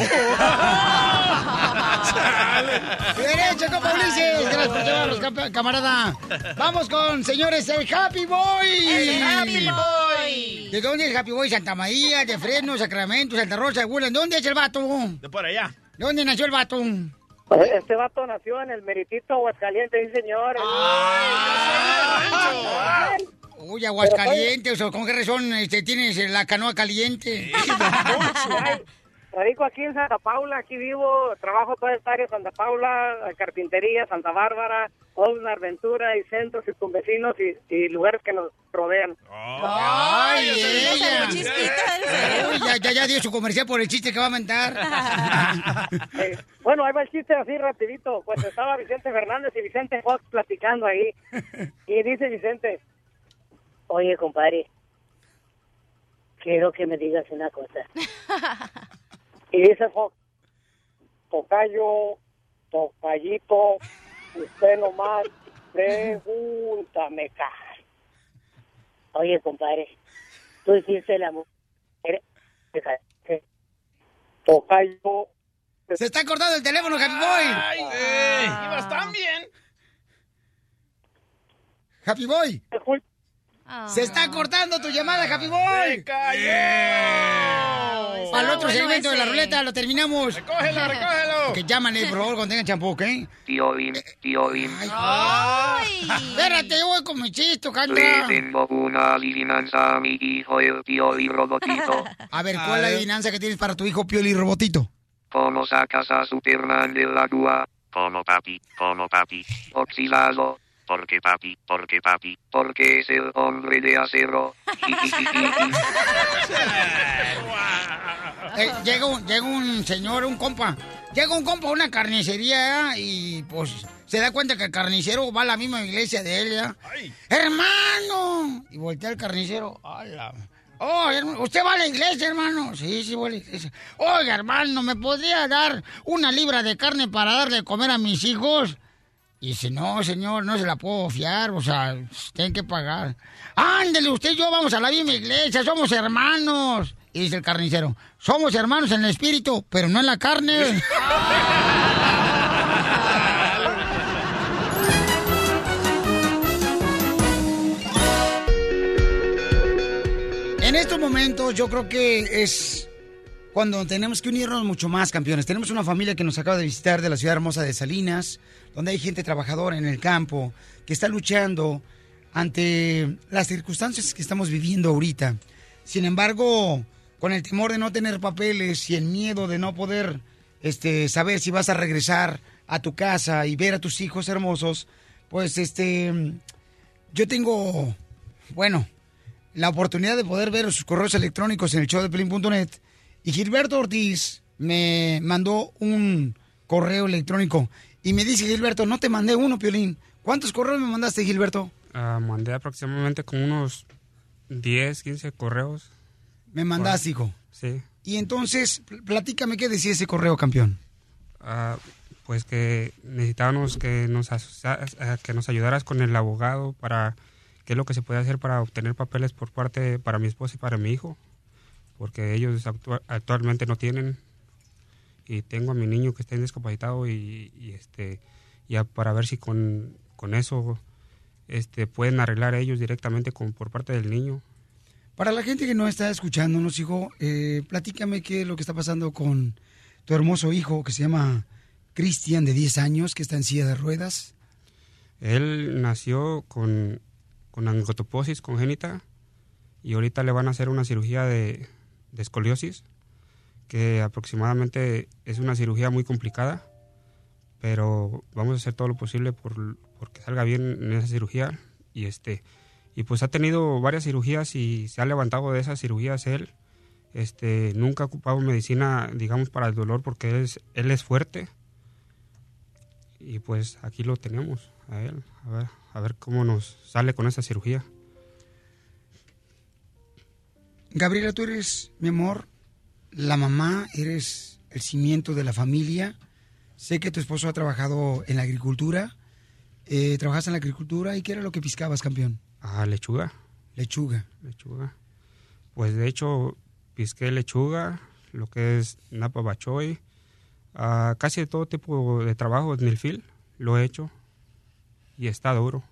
Derecho, compa Ulises. Gracias por llevarnos, camarada. Vamos con, señores, el Happy Boy. El Happy Boy. ¿De dónde es el Happy Boy? Santa María, de Fresno, Sacramento, Santa Rosa, de. ¿Dónde es el vato? De por allá. ¿Dónde nació el vato? Este vato nació en el meritito Aguascalientes, sí, señor. Uy, Aguascalientes, o con qué razón este, tienes la canoa caliente. <laughs> Ay, Radico aquí en Santa Paula, aquí vivo, trabajo toda esta área, Santa Paula, carpintería, Santa Bárbara, Osnar, Ventura y centros y con vecinos y, y lugares que nos rodean. Ay, ella. Uy, ya, ya, ya dio su comercial por el chiste que va a mentar. <laughs> Eh, bueno, ahí va el chiste así rapidito. Pues estaba Vicente Fernández y Vicente Fox platicando ahí. Y dice Vicente, oye, compadre, quiero que me digas una cosa. <laughs> Y dice Fox, tocayo, tocayito, usted nomás pregúntame, cara. Oye, compadre, tú hiciste la mujer. Tocayo. Se está cortando el teléfono, Happy Boy. Ay, eh, ibas tan bien. Happy Boy. Se está cortando tu llamada, Happy Boy. Se cayó. Al otro bueno segmento de la ese. ruleta lo terminamos. Recógelo, recógelo. <laughs> Que llámale, por favor, cuando tengan champú, ¿ok? Tío Bim, tío Bim, Ay. Espérate, voy con mi chiste, le canta. tengo una adivinanza a mi hijo el y robotito. <laughs> A ver, ¿cuál es la adivinanza que tienes para tu hijo Pioli Robotito? ¿Cómo sacas a Superman del agua? Como papi, como papi. Oxilado. Porque papi, porque papi, porque es el hombre de acero. <laughs> Eh, llega, un, llega un señor, un compa. Llega un compa a una carnicería ¿eh? y pues se da cuenta que el carnicero va a la misma iglesia de él. ¿ya? ¡Hermano! Y voltea el carnicero. ¡Hala! Oh, hermano, ¿usted va a la iglesia, hermano? Sí, sí, voy a la iglesia. Oiga, hermano, ¿me podría dar una libra de carne para darle de comer a mis hijos? Y dice, no, señor, no se la puedo fiar, o sea, tienen que pagar. Ándele, usted y yo vamos a la misma iglesia, somos hermanos. Y dice el carnicero, somos hermanos en el espíritu, pero no en la carne. <laughs> En estos momentos yo creo que es cuando tenemos que unirnos mucho más, campeones. Tenemos una familia que nos acaba de visitar de la ciudad hermosa de Salinas, donde hay gente trabajadora en el campo que está luchando ante las circunstancias que estamos viviendo ahorita. Sin embargo, con el temor de no tener papeles y el miedo de no poder este, saber si vas a regresar a tu casa y ver a tus hijos hermosos, pues este, yo tengo, bueno, la oportunidad de poder ver sus correos electrónicos en el show de Pelín.net. Y Gilberto Ortiz me mandó un correo electrónico. Y me dice, Gilberto, no te mandé uno, Piolín. ¿Cuántos correos me mandaste, Gilberto? Ah, mandé aproximadamente como unos 10, 15 correos. Me mandaste, hijo. Sí. Y entonces, pl- platícame qué decía ese correo, campeón. Ah, pues que necesitábamos que nos, que nos ayudaras con el abogado para qué es lo que se puede hacer para obtener papeles por parte para mi esposa y para mi hijo. Porque ellos actua- actualmente no tienen. Y tengo a mi niño que está discapacitado y, y, este ya para ver si con, con eso este, pueden arreglar ellos directamente con, por parte del niño. Para la gente que no está escuchándonos, hijo, eh, platícame qué es lo que está pasando con tu hermoso hijo que se llama Cristian, de 10 años, que está en silla de ruedas. Él nació con, con angotoposis congénita y ahorita le van a hacer una cirugía de, de escoliosis, que aproximadamente es una cirugía muy complicada, pero vamos a hacer todo lo posible por, porque salga bien en esa cirugía y este y pues ha tenido varias cirugías y se ha levantado de esas cirugías él. Este nunca ha ocupado medicina digamos para el dolor porque él es, él es fuerte. Y pues aquí lo tenemos a él. A ver a ver cómo nos sale con esa cirugía Gabriela tú eres mi amor la mamá eres el cimiento de la familia sé que tu esposo ha trabajado en la agricultura eh, trabajaste en la agricultura y qué era lo que piscabas campeón Ah, lechuga. Lechuga. Lechuga. Pues de hecho, pisqué lechuga, lo que es napa bachoy, ah, casi todo tipo de trabajo en el fil lo he hecho y está duro.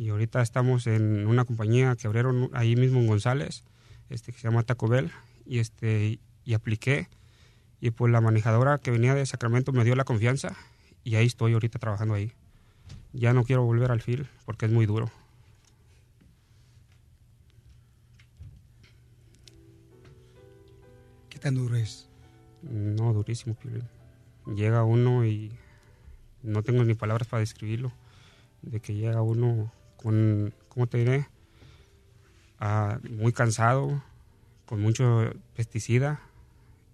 Y ahorita estamos en una compañía que abrieron ahí mismo en González, este que se llama Taco Bell, y este y apliqué y pues la manejadora que venía de Sacramento me dio la confianza y ahí estoy ahorita trabajando ahí ya no quiero volver al fil porque es muy duro. ¿Qué tan duro es? No, durísimo, Piolín. Llega uno y no tengo ni palabras para describirlo. De que llega uno con, ¿cómo te diré? Ah, muy cansado, con mucho pesticida.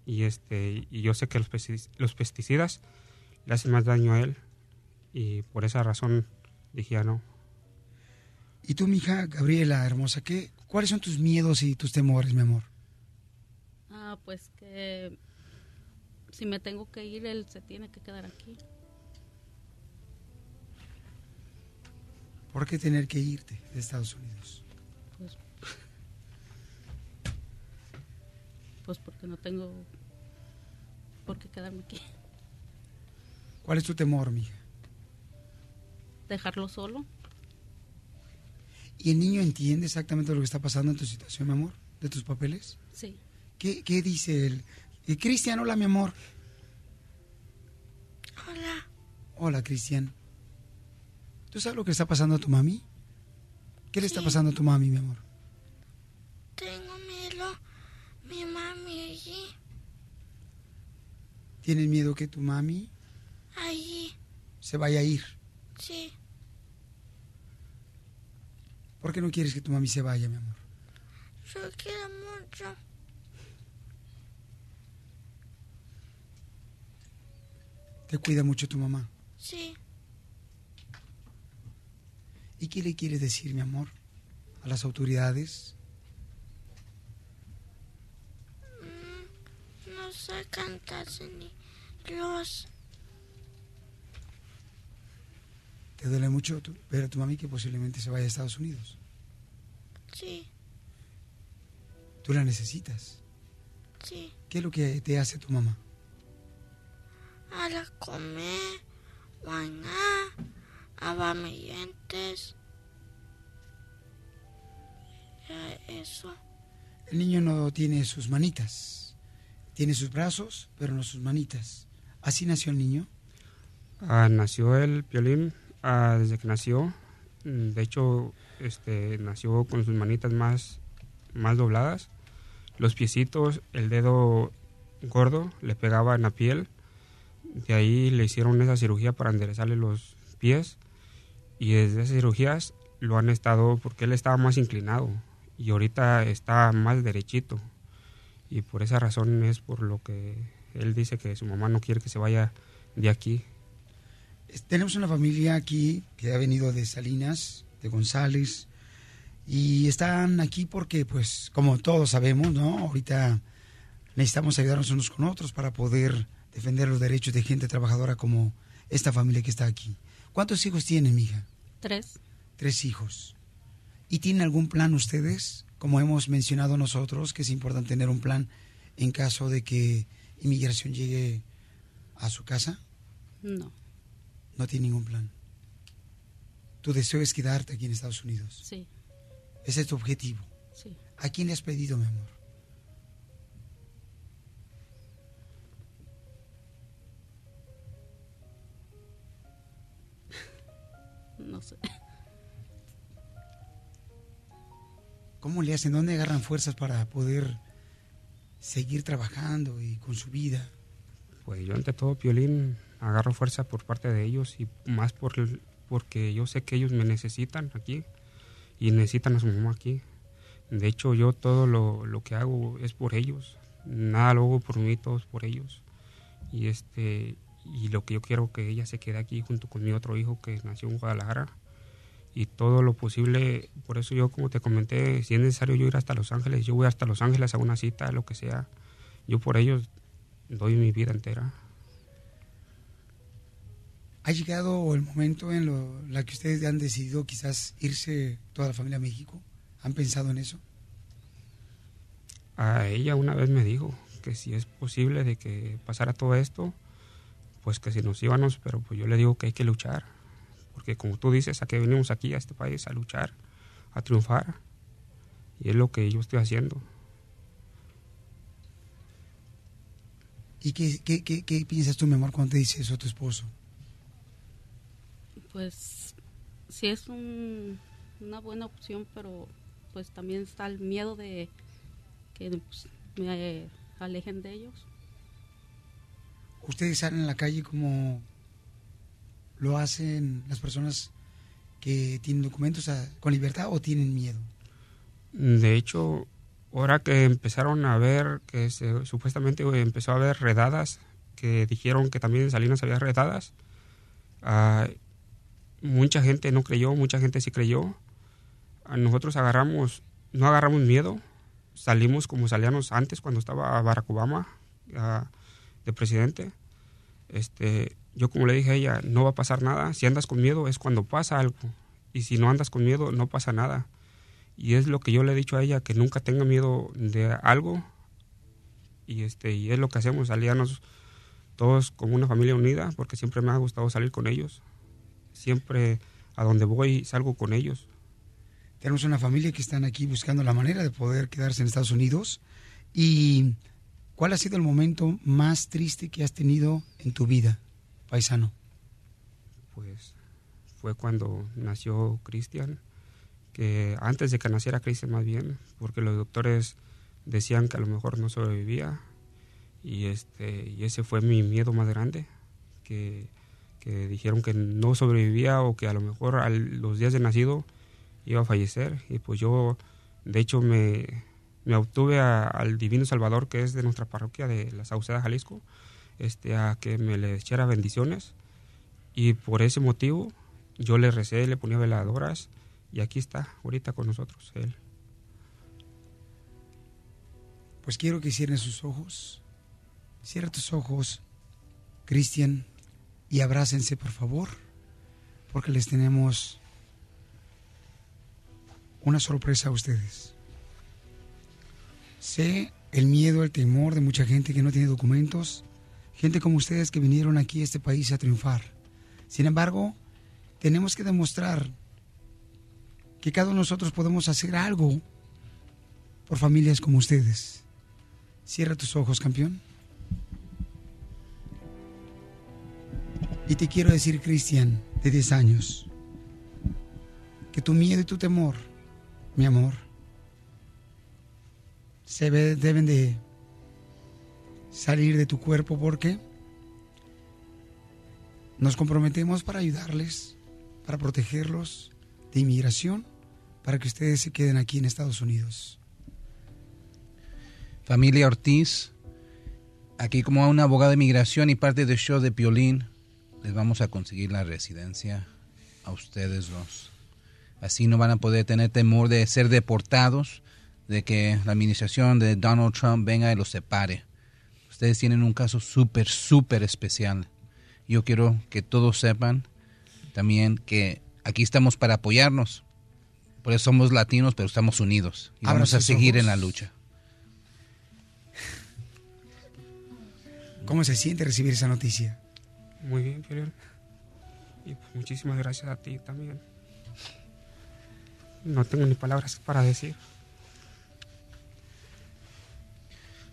Y, este, y yo sé que los, los pesticidas le hacen más daño a él y por esa razón dije ya no. ¿Y tú, mija, Gabriela, hermosa, qué, cuáles son tus miedos y tus temores, mi amor? Ah, pues que si me tengo que ir, él se tiene que quedar aquí. ¿Por qué tener que irte de Estados Unidos? Pues, pues porque no tengo por qué quedarme aquí. ¿Cuál es tu temor, mija? dejarlo solo. ¿Y el niño entiende exactamente lo que está pasando en tu situación, mi amor? ¿De tus papeles? Sí. ¿Qué, qué dice él? Cristian, hola, mi amor. Hola. Hola, Cristian. ¿Tú sabes lo que está pasando a tu mami? ¿Qué le está pasando a tu mami, mi amor? Tengo miedo. Mi mami allí. ¿Tienes miedo que tu mami Allí. se vaya a ir? Sí. ¿Por qué no quieres que tu mami se vaya, mi amor? Yo quiero mucho. ¿Te cuida mucho tu mamá? Sí. ¿Y qué le quieres decir, mi amor, a las autoridades? Mm, no sé cantarse ni los. ¿Te duele mucho tu- ver a tu mami que posiblemente se vaya a Estados Unidos? Sí, Tú la necesitas. sí. ¿Qué es lo que te hace tu mamá? A la comer, bañar, Ya eso. El niño no tiene sus manitas. Tiene sus brazos, pero no sus manitas. ¿Así nació el niño? Ah, nació el Piolín ah, desde que nació. Mm, De hecho, este, nació con sus manitas más, más dobladas. Los piecitos, el dedo gordo le pegaba en la piel. De ahí le hicieron esa cirugía para enderezarle los pies. Y desde cirugías lo han estado, porque él estaba más inclinado. Y ahorita está más derechito. Y por esa razón es por lo que él dice que su mamá no quiere que se vaya de aquí. Tenemos una familia aquí que ha venido de Salinas, de González, y están aquí porque, pues, como todos sabemos, ¿no? Ahorita necesitamos ayudarnos unos con otros para poder defender los derechos de gente trabajadora como esta familia que está aquí. ¿Cuántos hijos tienen, mija? Tres. Tres hijos. ¿Y tienen algún plan ustedes? Como hemos mencionado nosotros, que es importante tener un plan en caso de que inmigración llegue a su casa. No, No tiene ningún plan. Tu deseo es quedarte aquí en Estados Unidos. sí, Ese es tu objetivo. sí. ¿A quién le has pedido, mi amor? No sé. ¿Cómo le hacen? ¿Dónde agarran fuerzas para poder seguir trabajando y con su vida? Pues yo ante todo, Piolín, agarro fuerza por parte de ellos y más por el- porque yo sé que ellos me necesitan aquí y necesitan a su mamá aquí. De hecho, yo todo lo, lo que hago es por ellos. Nada lo hago por mí, todo es por ellos. Y este y lo que yo quiero que ella se quede aquí junto con mi otro hijo que nació en Guadalajara. Y todo lo posible, por eso yo como te comenté, si es necesario yo ir hasta Los Ángeles, yo voy hasta Los Ángeles a una cita, lo que sea. Yo por ellos doy mi vida entera. ¿Ha llegado el momento en lo, la que ustedes han decidido quizás irse toda la familia a México? ¿Han pensado en eso? A ella una vez me dijo que si es posible de que pasara todo esto, pues que si nos íbamos, pero pues yo le digo que hay que luchar, porque como tú dices, a qué venimos aquí a este país a luchar, a triunfar, y es lo que yo estoy haciendo. ¿Y qué, qué, qué, qué piensas tú, mi amor, cuando te dice eso a tu esposo? Pues sí es un- una buena opción, pero pues también está el miedo de que pues, me alejen de ellos. ¿Ustedes salen a la calle como lo hacen las personas que tienen documentos con libertad o tienen miedo? De hecho, ahora que empezaron a ver, que supuestamente empezó a haber redadas, que dijeron que también en Salinas había redadas, ah, mucha gente no creyó, mucha gente sí creyó. Ah, Nosotros agarramos, no agarramos miedo, salimos como salíamos antes cuando estaba Barack Obama ah, de presidente. Este, yo como le dije a ella, no va a pasar nada. Si andas con miedo es cuando pasa algo. Y si no andas con miedo, no pasa nada. Y es lo que yo le he dicho a ella, que nunca tenga miedo de algo. Y, este, y es lo que hacemos, salíamos todos como una familia unida, porque siempre me ha gustado salir con ellos. Siempre a donde voy salgo con ellos. Tenemos una familia que están aquí buscando la manera de poder quedarse en Estados Unidos. ¿Y cuál ha sido el momento más triste que has tenido en tu vida, paisano? Pues fue cuando nació Cristian, que antes de que naciera Cristian más bien, porque los doctores decían que a lo mejor no sobrevivía y este y ese fue mi miedo más grande, que, que dijeron que no sobrevivía o que a lo mejor a los días de nacido iba a fallecer y pues yo de hecho me, me obtuve a- al Divino Salvador que es de nuestra parroquia de la Sauceda, Jalisco, este, a que me le echara bendiciones y por ese motivo yo le recé, le ponía veladoras y aquí está ahorita con nosotros él. Pues quiero que cierren sus ojos. Cierra tus ojos, Cristian, y abrácense, por favor, porque les tenemos una sorpresa a ustedes. Sé el miedo, el temor de mucha gente que no tiene documentos, gente como ustedes que vinieron aquí a este país a triunfar. Sin embargo, tenemos que demostrar que cada uno de nosotros podemos hacer algo por familias como ustedes. Cierra tus ojos, campeón. Y te quiero decir, Cristian, de 10 años, que tu miedo y tu temor, mi amor, se ve- deben de salir de tu cuerpo porque nos comprometemos para ayudarles, para protegerlos de inmigración, para que ustedes se queden aquí en Estados Unidos. Familia Ortiz, aquí como un abogado de migración y parte del show de Piolín, les vamos a conseguir la residencia a ustedes dos. Así no van a poder tener temor de ser deportados, de que la administración de Donald Trump venga y los separe. Ustedes tienen un caso súper, súper especial. Yo quiero que todos sepan también que aquí estamos para apoyarnos. Por eso somos latinos, pero estamos unidos. Y Abra vamos a seguir ojos. en la lucha. ¿Cómo se siente recibir esa noticia? Muy bien, Piolín. Y pues muchísimas gracias a ti también. No tengo ni palabras para decir.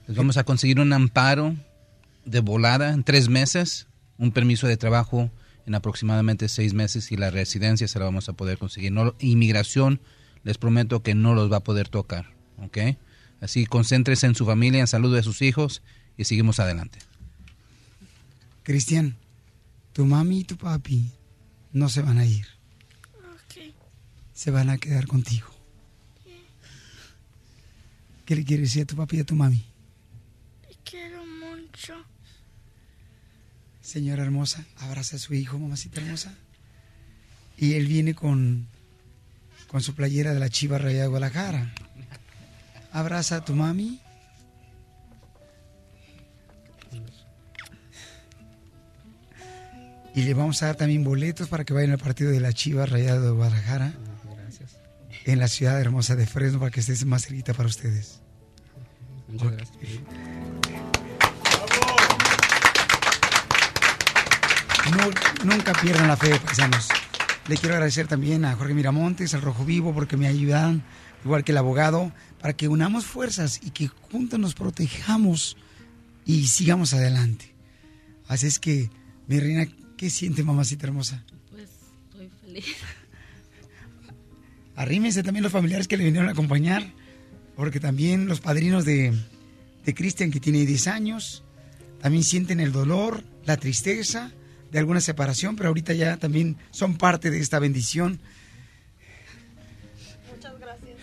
Les vamos a conseguir un amparo de volada en tres meses, un permiso de trabajo en aproximadamente seis meses y la residencia se la vamos a poder conseguir. No, inmigración, les prometo que no los va a poder tocar, ¿ok? Así concéntrese en su familia, en salud de sus hijos y seguimos adelante. Cristian, tu mami y tu papi no se van a ir. Se van a quedar contigo. ¿Qué le quieres decir a tu papi y a tu mami? Te quiero mucho. Señora hermosa, abraza a su hijo, mamacita hermosa. Y él viene con, con su playera de la Chiva Raya de Guadalajara. Abraza a tu mami. Y le vamos a dar también boletos para que vayan al partido de la Chiva Rayada de Guadalajara. Gracias. En la ciudad hermosa de Fresno para que estés más cerquita para ustedes. Muchas gracias, No- nunca pierdan la fe, paisanos. Le quiero agradecer también a Jorge Miramontes, al Rojo Vivo, porque me ayudan, igual que el abogado, para que unamos fuerzas y que juntos nos protejamos y sigamos adelante. Así es que, mi reina, ¿qué siente, mamacita hermosa? Pues estoy feliz. Arrímense también los familiares que le vinieron a acompañar, porque también los padrinos de, de Cristian, que tiene 10 años, también sienten el dolor, la tristeza de alguna separación, pero ahorita ya también son parte de esta bendición. Muchas gracias.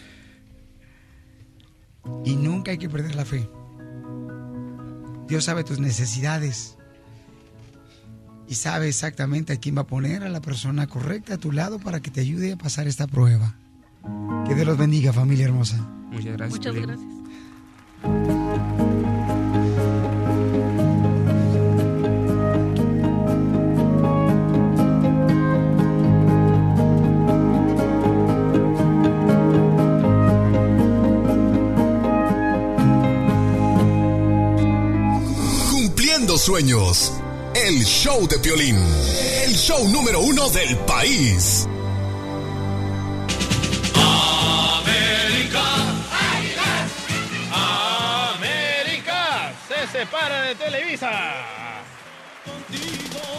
Y nunca hay que perder la fe. Dios sabe tus necesidades y sabe exactamente a quién va a poner a la persona correcta a tu lado para que te ayude a pasar esta prueba. Que Dios los bendiga, familia hermosa. Muchas gracias. Muchas gracias. Sueños. El show de Piolín. El show número uno del país. América. América se separa de Televisa.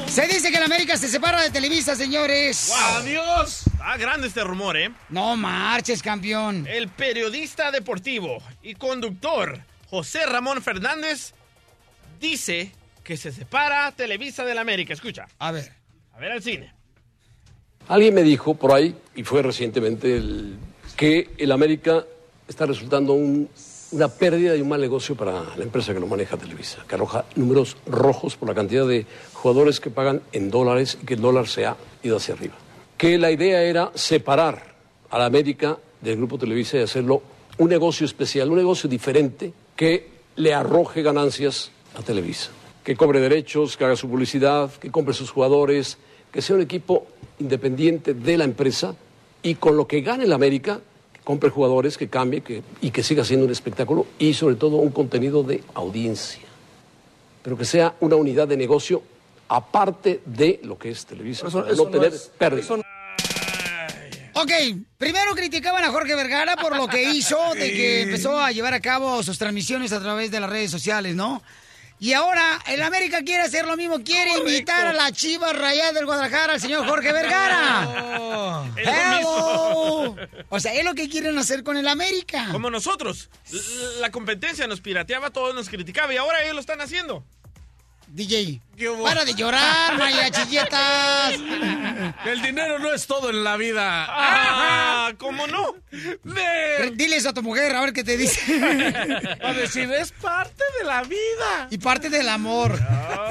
Se dice que la América se separa de Televisa, señores. Adiós. Está grande este rumor, ¿eh? No marches, campeón. El periodista deportivo y conductor José Ramón Fernández dice que se separa Televisa de la América. Escucha. A ver. A ver al cine. Alguien me dijo por ahí, y fue recientemente, el- que el América está resultando un- una pérdida y un mal negocio para la empresa que lo maneja Televisa, que arroja números rojos por la cantidad de jugadores que pagan en dólares y que el dólar se ha ido hacia arriba. Que la idea era separar a la América del Grupo Televisa y hacerlo un negocio especial, un negocio diferente que le arroje ganancias a Televisa. Que cobre derechos, que haga su publicidad, que compre sus jugadores, que sea un equipo independiente de la empresa y con lo que gane el América, que compre jugadores, que cambie que, y que siga siendo un espectáculo y sobre todo un contenido de audiencia. Pero que sea una unidad de negocio aparte de lo que es Televisa, Eso- para eso no no tener es- pérdida. Ok, primero criticaban a Jorge Vergara por lo que hizo, de que empezó a llevar a cabo sus transmisiones a través de las redes sociales, ¿no? Y ahora el América quiere hacer lo mismo, quiere invitar a la Chivas Rayada del Guadalajara al señor Jorge Vergara. Hello. mismo. O sea, es lo que quieren hacer con el América. Como nosotros. La competencia nos pirateaba, todos nos criticaba y ahora ellos lo están haciendo. DJ, para de llorar, Maya Chilletas. El dinero no es todo en la vida. Ah, ¿cómo no? Diles a tu mujer, a ver qué te dice. <laughs> A decir, es parte de la vida. Y parte del amor.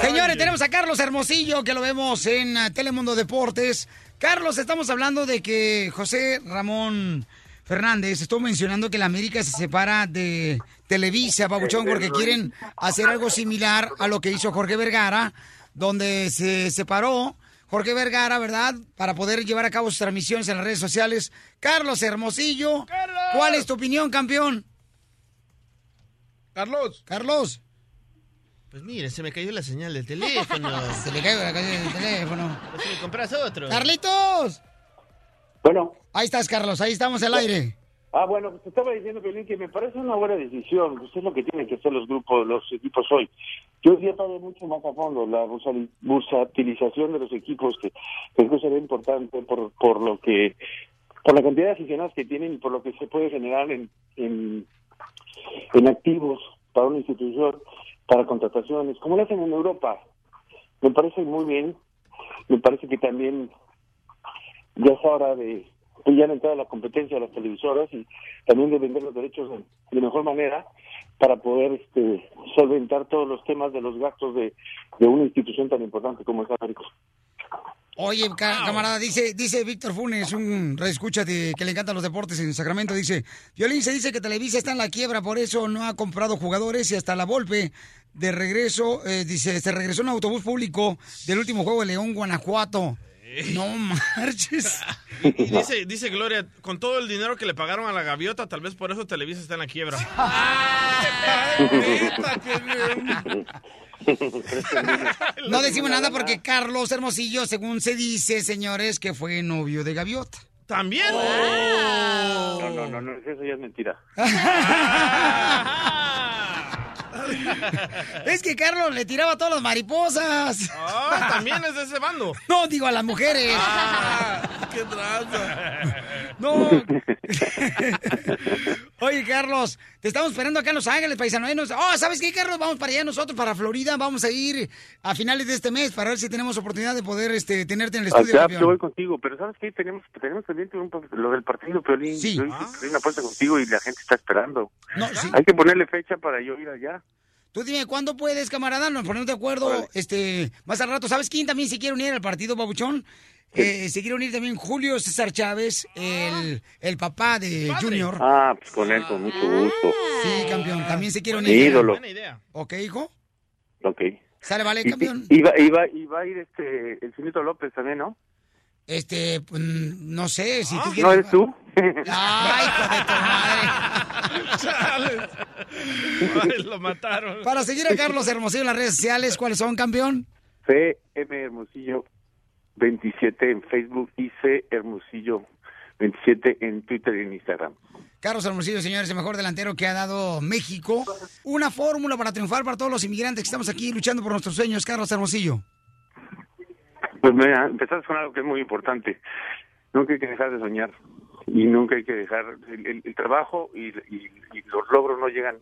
Señores, tenemos a Carlos Hermosillo, que lo vemos en ah, Telemundo Deportes. Carlos, estamos hablando de que José Ramón Fernández estuvo mencionando que la América se separa de Televisa, Babuchón, porque quieren hacer algo similar a lo que hizo Jorge Vergara, donde se separó Jorge Vergara, ¿verdad? Para poder llevar a cabo sus transmisiones en las redes sociales. Carlos Hermosillo, ¿cuál es tu opinión, campeón? Carlos. Carlos. Pues mire, se me cayó la señal del teléfono. <laughs> Se le cayó la señal del teléfono. Pues me compras otro. ¡Carlitos! Bueno. Ahí estás, Carlos. Ahí estamos al aire. Ah, bueno, pues te estaba diciendo, que me parece una buena decisión. Pues es lo que tienen que hacer los grupos, los equipos hoy. Yo he estado mucho más a fondo la bursatilización de los equipos, que que será importante por, por lo que, por la cantidad de aficionados que tienen y por lo que se puede generar en, en, en activos para una institución, para contrataciones, como lo hacen en Europa. Me parece muy bien. Me parece que también ya es hora de pues ya han entrado la competencia de las televisoras y también de vender los derechos de, de mejor manera para poder este, solventar todos los temas de los gastos de, de una institución tan importante como es América. Oye, ca- camarada, dice dice Víctor Funes, un escucha que le encantan los deportes en Sacramento, dice, Violín se dice que Televisa está en la quiebra, por eso no ha comprado jugadores y hasta la Volpe de regreso, eh, dice, se regresó en autobús público del último juego de León, Guanajuato. No marches. Y, <laughs> y dice, dice Gloria, con todo el dinero que le pagaron a la gaviota, tal vez por eso Televisa está en la quiebra. No decimos nada porque Carlos Hermosillo, según se dice, señores, que fue novio de Gaviota. ¿También? No, no, no, no, eso ya es mentira. <laughs> <laughs> Es que Carlos le tiraba a todas las mariposas. Ah, también es de ese bando. <laughs> No, digo a las mujeres. ¡Qué traza! No. <laughs> Oye, Carlos, te estamos esperando acá en Los Ángeles, paisano. Oh, ¿sabes qué, Carlos? Vamos para allá nosotros, para Florida. Vamos a ir a finales de este mes para ver si tenemos oportunidad de poder este, tenerte en el estudio. Acá, campeón. yo voy contigo, pero ¿sabes qué? Tenemos, tenemos pendiente un lo del partido, Piolín. Sí. Yo hice una apuesta contigo y la gente está esperando. No, sí. Hay que ponerle fecha para yo ir allá. Tú dime, ¿cuándo puedes, camarada? Nos ponemos de acuerdo este, más al rato. ¿Sabes quién también se quiere unir al partido, Babuchón? Eh, se quiere unir también Julio César Chávez, el, el papá de Junior. Ah, pues con él, con mucho gusto. Sí, campeón, también se quiere Mi unir. ídolo. ¿Ok, hijo? Ok. Sale, vale, campeón. y- Iba, iba, iba a ir este, el Finito López también, ¿no? Este, pues, no sé, si tú ¿No quieres... eres tú? Ay, hijo de tu madre. <laughs> Lo mataron. Para seguir a Carlos Hermosillo en las redes sociales, ¿cuáles son, campeón? CM Hermosillo 27 en Facebook y C Hermosillo 27 en Twitter y en Instagram. Carlos Hermosillo, señores, el mejor delantero que ha dado México. Una fórmula para triunfar para todos los inmigrantes que estamos aquí luchando por nuestros sueños, Carlos Hermosillo. Pues mira, empezaste con algo que es muy importante. Nunca hay que dejar de soñar y nunca hay que dejar el, el- el trabajo y, y- y los logros no llegan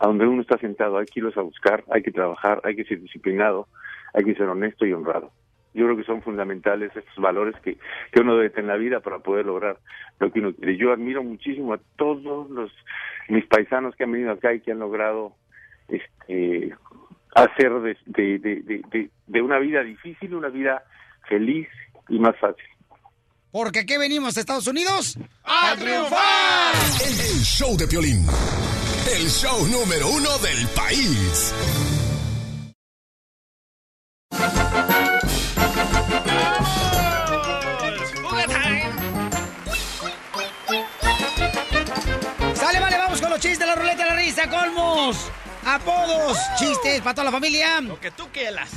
a donde uno está sentado. Hay que irlos a buscar, hay que trabajar, hay que ser disciplinado, hay que ser honesto y honrado. Yo creo que son fundamentales estos valores que, que uno debe tener en la vida para poder lograr lo que uno quiere. Yo admiro muchísimo a todos los mis paisanos que han venido acá y que han logrado este hacer de, de, de, de- de- de una vida difícil una vida feliz y más fácil. Porque aquí venimos a Estados Unidos a triunfar. El show de Piolín. El show número uno del país. Apodos, chistes para toda la familia. Lo que tú quieras.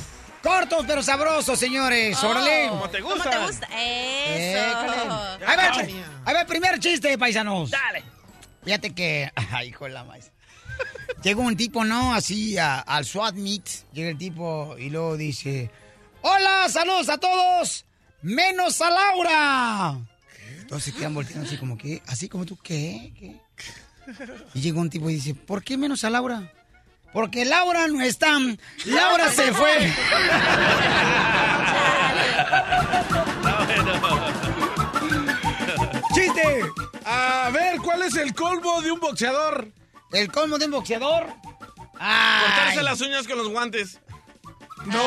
Cortos pero sabrosos, señores. Órale. Como te gusta. ¿Cómo te gusta? Eso. Ahí va, el, pri- ahí va el primer chiste, paisanos. Dale. Fíjate que. <laughs> Ay, hijo de la maíz. Llega un tipo, ¿no? Así a- al SWAT meet. Llega el tipo y luego dice: ¡Hola! ¡Saludos a todos! ¡Menos a Laura! Todos se quedan volteando así como que. Así como tú, ¿qué? ¿Qué? Y llega un tipo y dice: ¿Por qué menos a Laura? Porque Laura no está. Laura se fue. ¡Chiste! A ver, ¿cuál es el colmo de un boxeador? ¿El colmo de un boxeador? Cortarse las uñas con los guantes. No.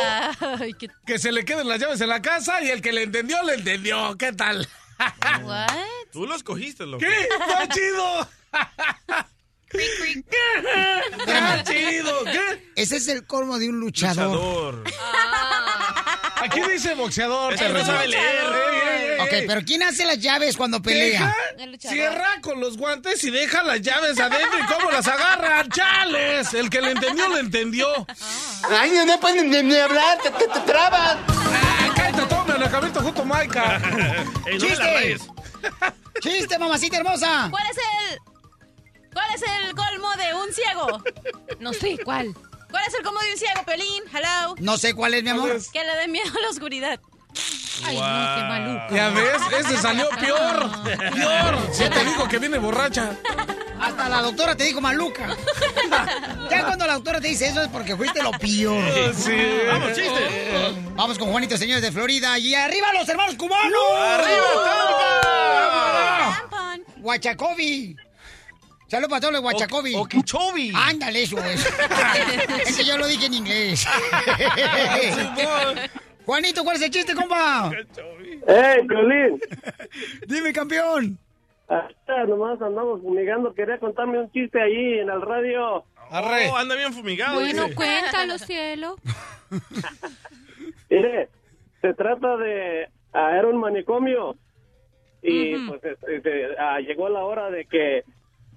Que se le queden las llaves en la casa y el que le entendió, le entendió. ¿Qué tal? Tú lo escogiste, loco. ¿Qué? ¡Está chido! ¡Está <laughs> chido! ¿Qué? Ese es el colmo de un luchador. Aquí dice boxeador. Ese no sabe leer. Ey, ey, ey, Ok, ey. pero ¿quién hace las llaves cuando pelea? Deja, cierra con los guantes y deja las llaves adentro y cómo las agarran. ¡Chales! El que le entendió, le entendió. Ay, no, no pueden ni, ni hablar, te, te, te trabas. Ay, cállate, tome, el acabito junto Maika. <laughs> La ¡Chiste! ¡Chiste, mamacita hermosa! ¿Cuál es el. ¿Cuál es el colmo de un ciego? No sé, ¿cuál? ¿Cuál es el colmo de un ciego, Pelín? Hello. No sé cuál es, mi amor. Que le dé miedo a la oscuridad. Ay, no, qué maluco. Ya ves, ese salió peor. Peor. Si te digo que viene borracha. Hasta la doctora te dijo maluca. ya cuando la doctora te dice eso es porque fuiste lo peor. Sí. Vamos, chiste. Vamos con Juanito, señores de Florida. Y arriba los hermanos cubanos. ¡Arriba, Guachacobi. Saludos para todos los Guachacobi. Ándale, eso es. <laughs> <laughs> es que yo lo dije en inglés. <laughs> Juanito, ¿cuál es el chiste, compa? ¡Ey, Piolín! Dime, campeón. Ahorita nomás andamos fumigando. Quería contarme un chiste ahí en el radio. Arre. Oh, anda bien fumigado. Bueno, dice. cuéntalo, cielo. Mire, se trata de... ah, era un manicomio. Y pues este, ah, llegó la hora de que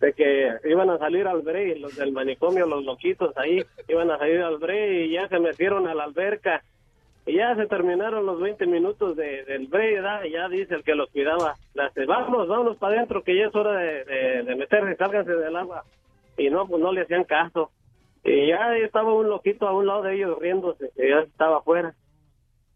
de que iban a salir al break, los del manicomio, los loquitos ahí, iban a salir al break y ya se metieron a la alberca. Y ya se terminaron los 20 minutos de, del break, ¿verdad? Y ya dice el que los cuidaba, le hace, vámonos, para adentro, que ya es hora de, de, meterse, sálganse del agua. Y no, pues no le hacían caso. Y ya estaba un loquito a un lado de ellos riéndose, que ya estaba afuera.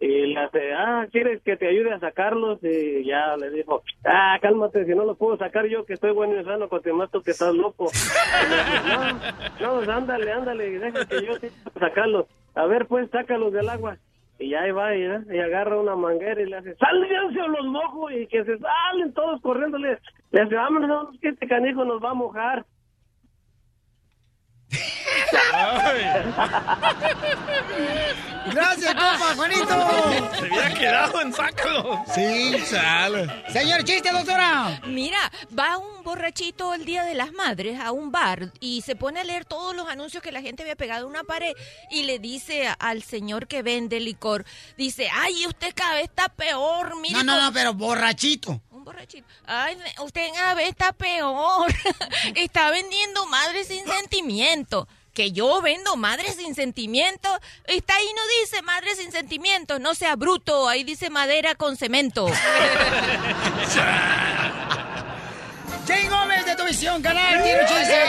Y le hace, ah, ¿quieres que te ayude a sacarlos? Y ya le dijo, ah, cálmate, si no los puedo sacar yo, que estoy bueno y sano, con tú que estás loco. <laughs> Dice, no, no, ándale, ándale, deja que yo puedo sacarlos. A ver, pues, sácalos del agua. Y ya ahí va, y, ¿eh? y agarra una manguera y le hace, sálganse o los mojo, y que se salen todos corriendo. Le, le hace, vámonos, que este canijo nos va a mojar. Gracias, compa, Juanito. Se había quedado en sácalo. Sí, Chale. Señor, chiste, doctora. Mira, va un borrachito el Día de las Madres a un bar y se pone a leer todos los anuncios que la gente había pegado en una pared y le dice a- al señor que vende licor, dice, ay, usted cada vez está peor, mire. No, no, cómo-". no, pero borrachito. Un borrachito. Ay, usted cada vez está peor. <laughs> está vendiendo madres sin sentimiento. Que yo vendo madres sin sentimiento. Está ahí no dice madres sin sentimientos. No sea bruto. Ahí dice madera con cemento. <laughs> <laughs> Jane Gómez de tu visión, canal, un chiste.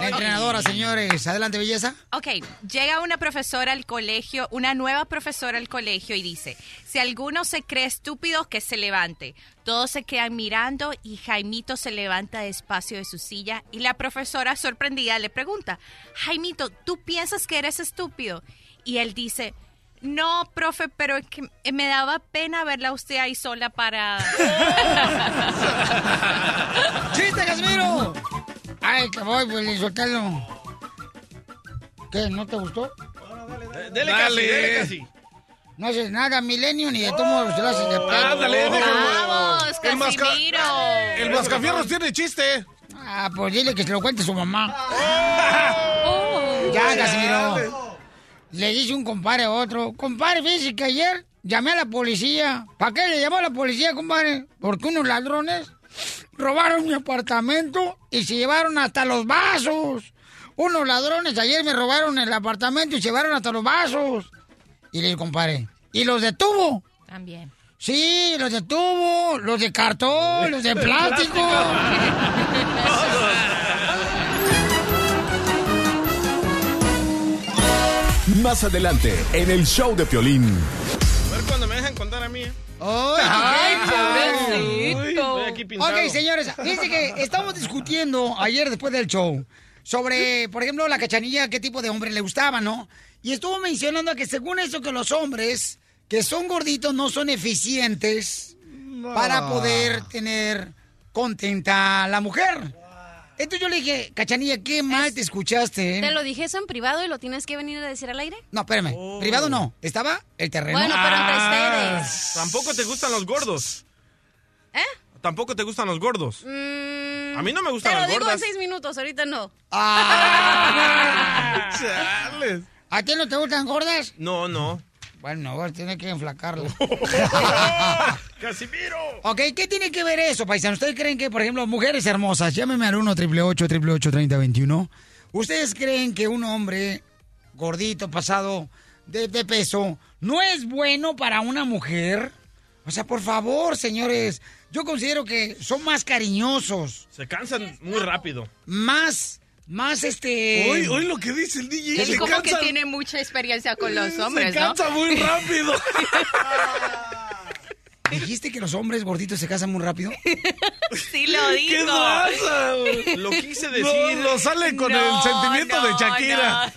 La entrenadora, señores. Adelante, belleza. Ok, llega una profesora al colegio, una nueva profesora al colegio y dice, si alguno se cree estúpido, que se levante. Todos se quedan mirando y Jaimito se levanta despacio de su silla y la profesora sorprendida le pregunta, Jaimito, ¿tú piensas que eres estúpido? Y él dice, no, profe, pero es que me daba pena verla usted ahí sola para... <laughs> voy, pues, soltarlo. ¿Qué? ¿No te gustó? Dele casi, dele casi. No haces nada, milenio, ni de tomo se lo haces de pedo. Ándale. ¡Vamos, El masca- Casimiro! El mascafierros tiene chiste. Ah, pues dile que se lo cuente su mamá. Ya, Casimiro. Le dice un compadre a otro, compadre, fíjese que ayer llamé a la policía. ¿Para qué le llamó a la policía, compadre? Porque unos ladrones robaron mi apartamento y se llevaron hasta los vasos. Unos ladrones ayer me robaron el apartamento y se llevaron hasta los vasos. Y le compadre, ¿y los detuvo? También. Sí, los detuvo, los de cartón, <laughs> los de plástico. Más adelante, en el show de Piolín. A ver cuando me dejan contar a mí. ¿eh? ¡Ay, pobrecito! Estoy aquí pintado. Ok, señores, fíjense que estamos discutiendo ayer después del show sobre, por ejemplo, la cachanilla, qué tipo de hombre le gustaba, ¿no? Y estuvo mencionando que según eso que los hombres que son gorditos no son eficientes para poder tener contenta a la mujer. Entonces yo le dije, cachanilla, qué mal te escuchaste. ¿eh?" ¿Te lo dije eso en privado y lo tienes que venir a decir al aire? No, espérame, privado no, estaba el terreno. Bueno, pero entre Ah. ustedes. Tampoco te gustan los gordos. ¿Eh? Tampoco te gustan los gordos. Mm, A mí no me gustan Te lo digo en seis minutos, ahorita no. Ah. <laughs> ¿A ti no te gustan gordas? No, no. Bueno, vas a tener que enflacarla. <laughs> ¡Casimiro! ok, ¿qué tiene que ver eso, paisano? ¿Ustedes creen que, por ejemplo, mujeres hermosas, llámeme al 1 888 3021 ¿Ustedes creen que un hombre gordito, pasado de, de peso, no es bueno para una mujer. O sea, por favor, señores, yo considero que son más cariñosos, Se cansan muy rápido. más, más este... Hoy, hoy lo que dice el DJ Es como que tiene mucha experiencia con los hombres, se ¿no? cansa muy rápido. <laughs> ¿Dijiste que los hombres gorditos se casan muy rápido? <laughs> Sí lo digo. ¿Qué pasa? <laughs> Lo quise decir. no sale con el No, sentimiento de no, Shakira.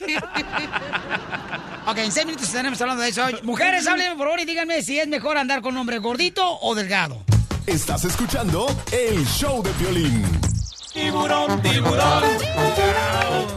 Ok, en seis minutos estaremos hablando de eso. Mujeres, háblenme por favor y díganme si es mejor andar con un hombre gordito o delgado. Estás escuchando el show de violín. Tiburón, tiburón.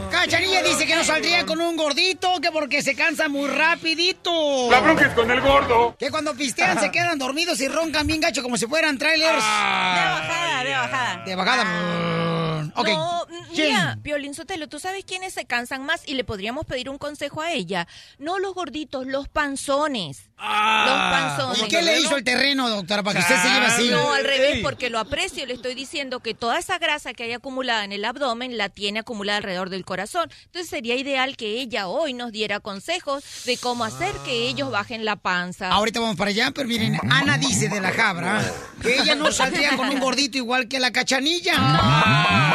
Cachanilla dice que no saldría con un gordito, que porque se cansa muy rapidito. La bronca es con el gordo. Que cuando pistean se quedan dormidos y roncan bien gacho como si fueran trailers. De bajada, de bajada. De bajada. Ok. No, mira, Piolín Sotelo, ¿tú sabes quiénes se cansan más? Y le podríamos pedir un consejo a ella. No los gorditos, los panzones. Ah. los panzones. ¿Y qué le hizo el terreno, doctora, para que usted se lleve así? No, al revés, porque lo aprecio. Le estoy diciendo que toda esa grasa que hay acumulada en el abdomen la tiene acumulada alrededor del corazón. Entonces sería ideal que ella hoy nos diera consejos de cómo hacer que ellos bajen la panza. Ahorita vamos para allá, pero miren, Ana dice de la Jabra que ella no saldría con un gordito igual que la cachanilla.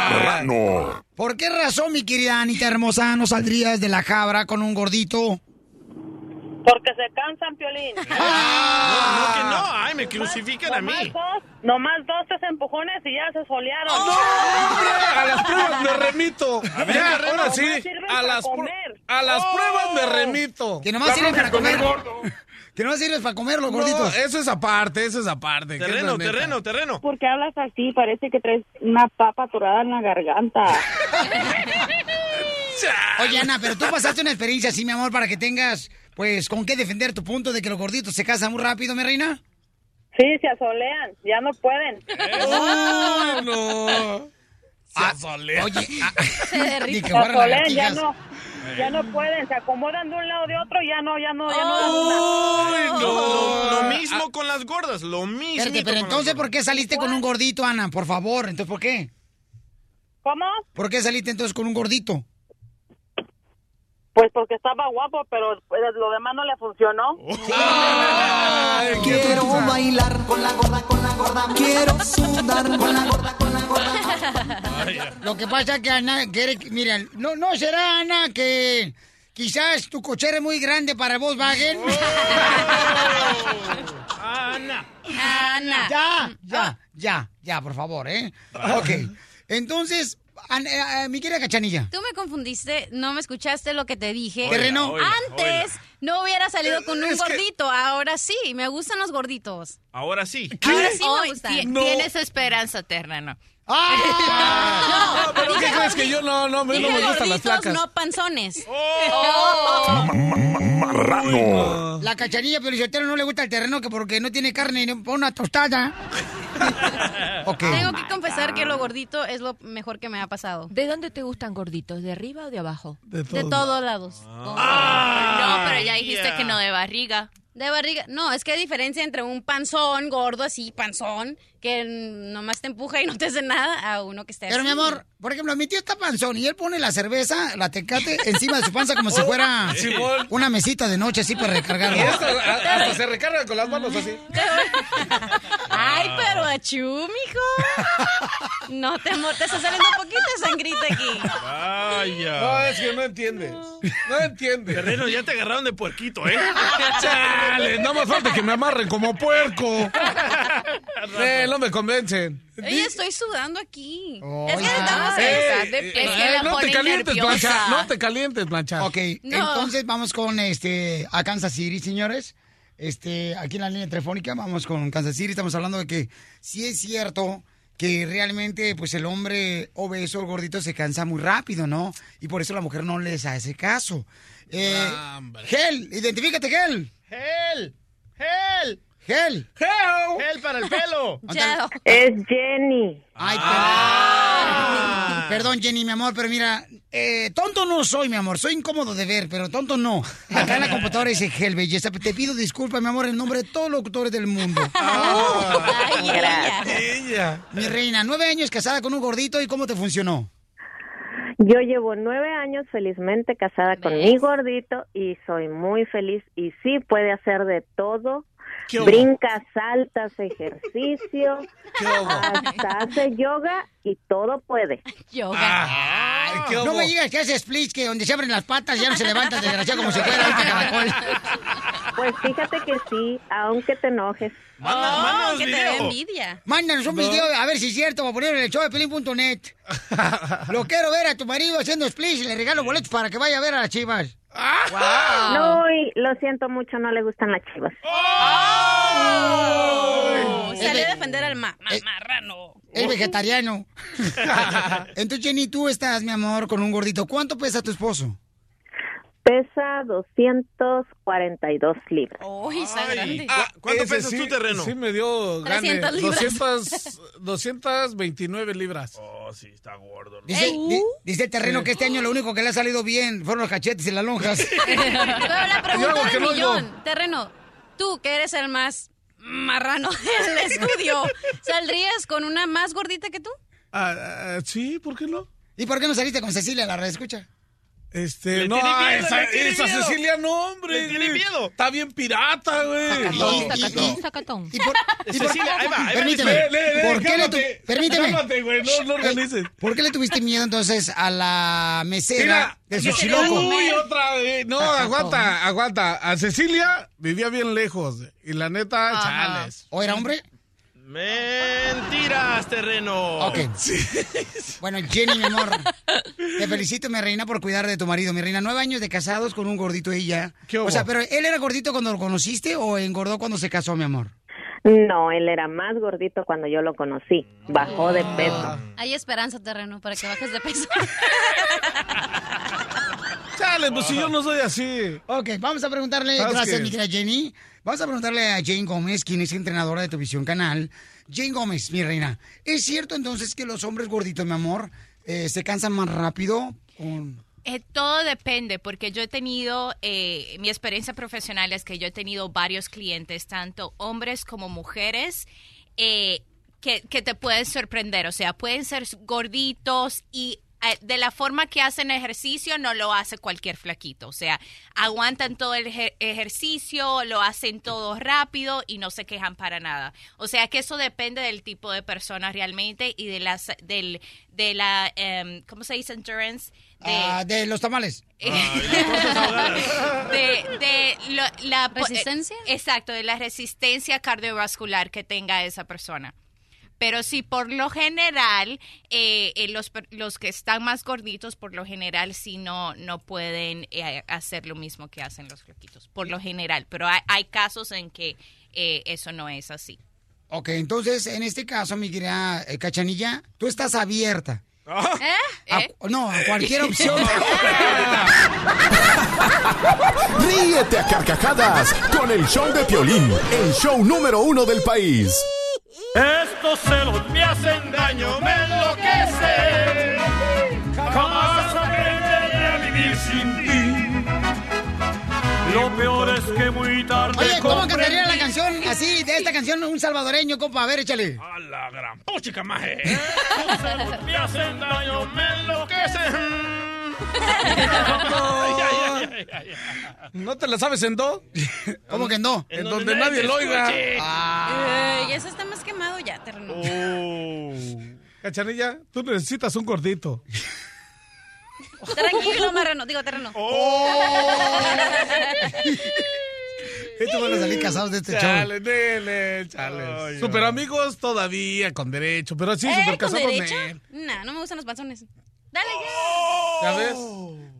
Marrano. ¿Por qué razón, mi querida Anita hermosa, no saldrías de la Jabra con un gordito? Porque se cansan, Piolín. <laughs> No, no que no. Ay, me crucifican a mí. Nomás dos, nomás dos, tres empujones y ya se solearon. ¡Hombre! A las pruebas me remito. ver, Ya, ahora sí. A las, comer. a las pruebas me remito. Que nomás sirven para comer. Que no sirves para comer los No, gorditos. eso es aparte, eso es aparte. es Terreno, terreno, terreno. ¿Por qué hablas así? Parece que traes una papa atorada en la garganta. <laughs> Oye, Ana, pero tú pasaste una experiencia así, mi amor, para que tengas, pues, con qué defender tu punto de que los gorditos se casan muy rápido, mi reina. Sí, se asolean, ya no pueden. ¡Uy, no! Se Ah, asolea. Oye, ah, Se <laughs> que Se fueran asolean, ya no. Ya no pueden, se acomodan de un lado de otro, ya no, ya no, ya no. ¡Uy, Lo, no! lo mismo con las gordas, lo mismo. Espérate, pero entonces, ¿por qué saliste con un gordito, Ana? Por favor, entonces, ¿por qué? ¿Cómo? ¿Por qué saliste entonces con un gordito? Pues porque estaba guapo, pero lo demás no le funcionó. Ay, Quiero bailar con la gorda, con la gorda. Quiero sudar con la gorda, con la gorda. Lo que pasa es que Ana quiere, mira, no, no será Ana que quizás tu cochera es muy grande para Volkswagen. Ana. Ana. Ya, ya, ya, ya, por favor, ¿eh? Ok. Entonces, Ana, eh, eh, mi querida Cachanilla. Tú me confundiste, no me escuchaste lo que te dije. Terreno. Oiga, Antes no hubiera salido con un Es que- gordito, ahora sí, me gustan los gorditos. Ahora sí. Ahora sí me Hoy gustan. No. Tienes esperanza, terreno. ¡Ah! <laughs> No, pero ¿qué crees que yo no, no, me- no Dije me gustan las gorditos, placas? no panzones. Marrano. La Cachanilla, pero no le gusta el terreno que porque no tiene carne y no pone una tostada. <laughs> Tengo que confesar que lo gordito es lo mejor que me ha pasado. ¿De dónde te gustan gorditos? ¿De arriba o de abajo? De De todo. todos lados. no, pero ya dijiste que no de barriga. De barriga. No, es que hay diferencia entre un panzón gordo así, panzón, que nomás te empuja y no te hace nada, a uno que esté Pero así. mi amor, por ejemplo, mi tío está panzón y él pone la cerveza, la tecate, encima de su panza como si fuera <laughs> una mesita de noche así para Y recargarla. hasta, hasta se recarga con las manos así. Ay, pero achú, mijo. No te, mo- te está saliendo poquita sangrita aquí. No, Vaya. es que no entiende. No entiende. Terreno, ya te agarraron de puerquito, ¿eh? Chale, no me falta que me amarren como puerco. Eh, no me convencen. Oye, estoy sudando aquí. Oye. es que estamos Eh, de- eh, es que eh, la no te calientes, plancha. No te calientes, plancha. Ok, No. entonces vamos con este a Kansas City, señores. Este, aquí en la línea telefónica vamos con Kansas City. Estamos hablando de que sí es cierto que realmente pues el hombre obeso, el gordito, se cansa muy rápido, ¿no? Y por eso la mujer no les hace caso. Eh, Hombre. Gel, identifícate, Gel. ¡Gel! ¡Gel! Gel. Help. ¡Gel para el pelo! Es Jenny. Ay, Ah. perdón. Perdón, Jenny, mi amor, pero mira, eh, tonto no soy, mi amor. Soy incómodo de ver, pero tonto no. Acá en la computadora dice Gel Belleza. Te pido disculpas, mi amor, en nombre de todos los locutores del mundo. <laughs> Ay. Mi reina, nueve años casada con un gordito, ¿y cómo te funcionó? Yo llevo nueve años felizmente casada con mi gordito y soy muy feliz y sí puede hacer de todo. ¿Qué hubo? Brinca, salta, hace ejercicio, ¿Qué hubo? hasta hace yoga y todo puede. Yoga. No me digas que hace splits que donde se abren las patas ya no se levanta desgraciado como si fuera ahorita caracol. Pues fíjate que sí, aunque te enojes. Manda- mándanos que te video. dé envidia. Mándanos un No. video a ver si es cierto, va a ponerlo en el show de Pelín.net. <laughs> Lo quiero ver a tu marido haciendo splits y le regalo boletos para que vaya a ver a las chivas. No, y lo siento mucho, no le gustan las chivas. Oh, Sale a defender al ma ma- marrano. Es vegetariano. <laughs> Entonces, Jenny, tú estás, mi amor, con un gordito. ¿Cuánto pesa tu esposo? Pesa 242 libras. Uy, está grande. Ah, ¿Cuánto Ese pesas sí- tu terreno? Sí, me dio grande. 300 libras. 200, 229 <laughs> libras. Oh, sí, está gordo. Dice, di- dice el terreno que este año lo único que le ha salido bien fueron los cachetes y las lonjas. <laughs> Pero la <laughs> Yo pregunta del no millón, terreno, tú que eres el más marrano del estudio, ¿saldrías con una más gordita que tú? Ah, ah, sí, ¿por qué no? ¿Y por qué no saliste con Cecilia, la red escucha? Este, Le no, tiene miedo, esa, le tiene esa miedo. Cecilia no, hombre. Le tiene miedo. Está bien pirata, güey. Sacatón, Sacatón, sacatón. ¿Y por, y por- Cecilia, ahí va, ahí Permíteme. Le, le, le, ¿Por qué le tu- Permíteme. cálmate, güey, no, no organices. ¿Por qué le tuviste miedo entonces a la mesera Mira, de Xochiloco? Uy, otra vez. No, aguanta, aguanta. A Cecilia vivía bien lejos. Y la neta, chales. ¿O era hombre? Mentiras, terreno. Ok. Bueno, Jenny, mi amor, te felicito, mi reina, por cuidar de tu marido. Mi reina, nueve años de casados con un gordito ella. ¿Qué hubo? O sea, pero ¿él era gordito cuando lo conociste o engordó cuando se casó, mi amor? No, él era más gordito cuando yo lo conocí. Bajó de Ah. peso. Hay esperanza, terreno, para que bajes de peso. Chales, pues si yo no soy así. Ok, vamos a preguntarle, ¿Sabes gracias, mi querida Jenny. Vamos a preguntarle a Jane Gómez, quien es entrenadora de tu visión canal. Jane Gómez, mi reina, ¿es cierto entonces que los hombres gorditos, mi amor, eh, se cansan más rápido? Eh, todo depende, porque yo he tenido, eh, mi experiencia profesional es que yo he tenido varios clientes, tanto hombres como mujeres, eh, que, que te pueden sorprender. O sea, pueden ser gorditos y de la forma que hacen ejercicio no lo hace cualquier flaquito. O sea, aguantan todo el ejer- ejercicio, lo hacen todo rápido y no se quejan para nada. O sea, que eso depende del tipo de persona realmente y de las, del, de la, em, ¿cómo se dice? Endurance. De, Ah, de los tamales. <laughs> de, de lo- la ¿Resistencia? eh, exacto, de la resistencia cardiovascular que tenga esa persona. Pero sí, por lo general, eh, eh, los, los que están más gorditos, por lo general, sí no, no pueden eh, hacer lo mismo que hacen los flaquitos, por lo general. Pero hay, hay casos en que eh, eso no es así. Ok, entonces, en este caso, mi querida eh, Cachanilla, tú estás abierta. ¿Eh? A- no, a cualquier <laughs> opción. Ríete a carcajadas con el show de Piolín, el show número uno del país. Estos celos me hacen daño, me enloquecen. Jamás aprenderé a vivir sin ti. Lo peor es que muy tarde. Oye, ¿cómo comprendí- cantaría la canción así, de esta canción, un salvadoreño, compa? A ver, échale. A la gran puchica, maje. Estos celos me hacen daño, me enloquecen. ¿No te la sabes en do? ¿Cómo que no? En donde nadie lo oiga. Ay, eso está más quemado ya, terreno. Cachanilla, tú necesitas un gordito. Tranquilo, marrano. Digo, terreno. <laughs> Estos van a salir casados de este show. Chale, nene, chale. Super amigos todavía, con derecho, pero sí, ¿Eh? super ¿Con casados. No, no me gustan los panzones. Dale ¿Ya ves?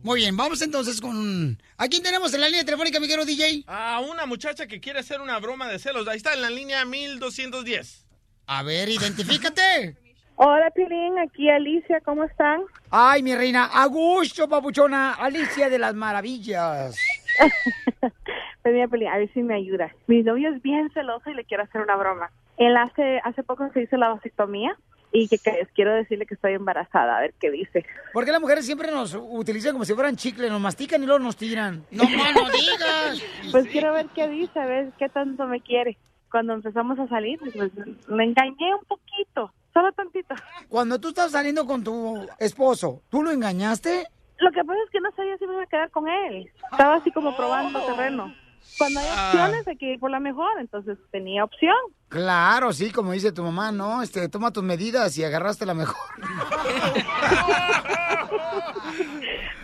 Muy bien, vamos entonces con... ¿A quién tenemos en la línea telefónica, mi querido DJ? A una muchacha que quiere hacer una broma de celos. Ahí está en la línea 1210. A ver, identifícate. <laughs> Hola, Pilín, aquí Alicia, ¿cómo están? Ay, mi reina, a gusto, papuchona, Alicia de las Maravillas. <laughs> Pues mira, Pilín, a ver si me ayuda. Mi novio es bien celoso y le quiero hacer una broma. Él hace, hace poco se hizo la vasectomía y que, que quiero decirle que estoy embarazada, a ver qué dice. ¿Por qué las mujeres siempre nos utilizan como si fueran chicle? Nos mastican y luego nos tiran. No, no digas. <laughs> Pues quiero ver qué dice, a ver qué tanto me quiere. cuando empezamos a salir, pues le engañé un poquito, solo tantito. Cuando tú estabas saliendo con tu esposo, ¿tú lo engañaste? Lo que pasa es que no sabía si me iba a quedar con él. Estaba así como probando terreno. Cuando hay Ah. opciones hay que ir por la mejor, entonces tenía opción. Claro, sí, como dice tu mamá, ¿no? Este, toma tus medidas y agarraste la mejor. <laughs>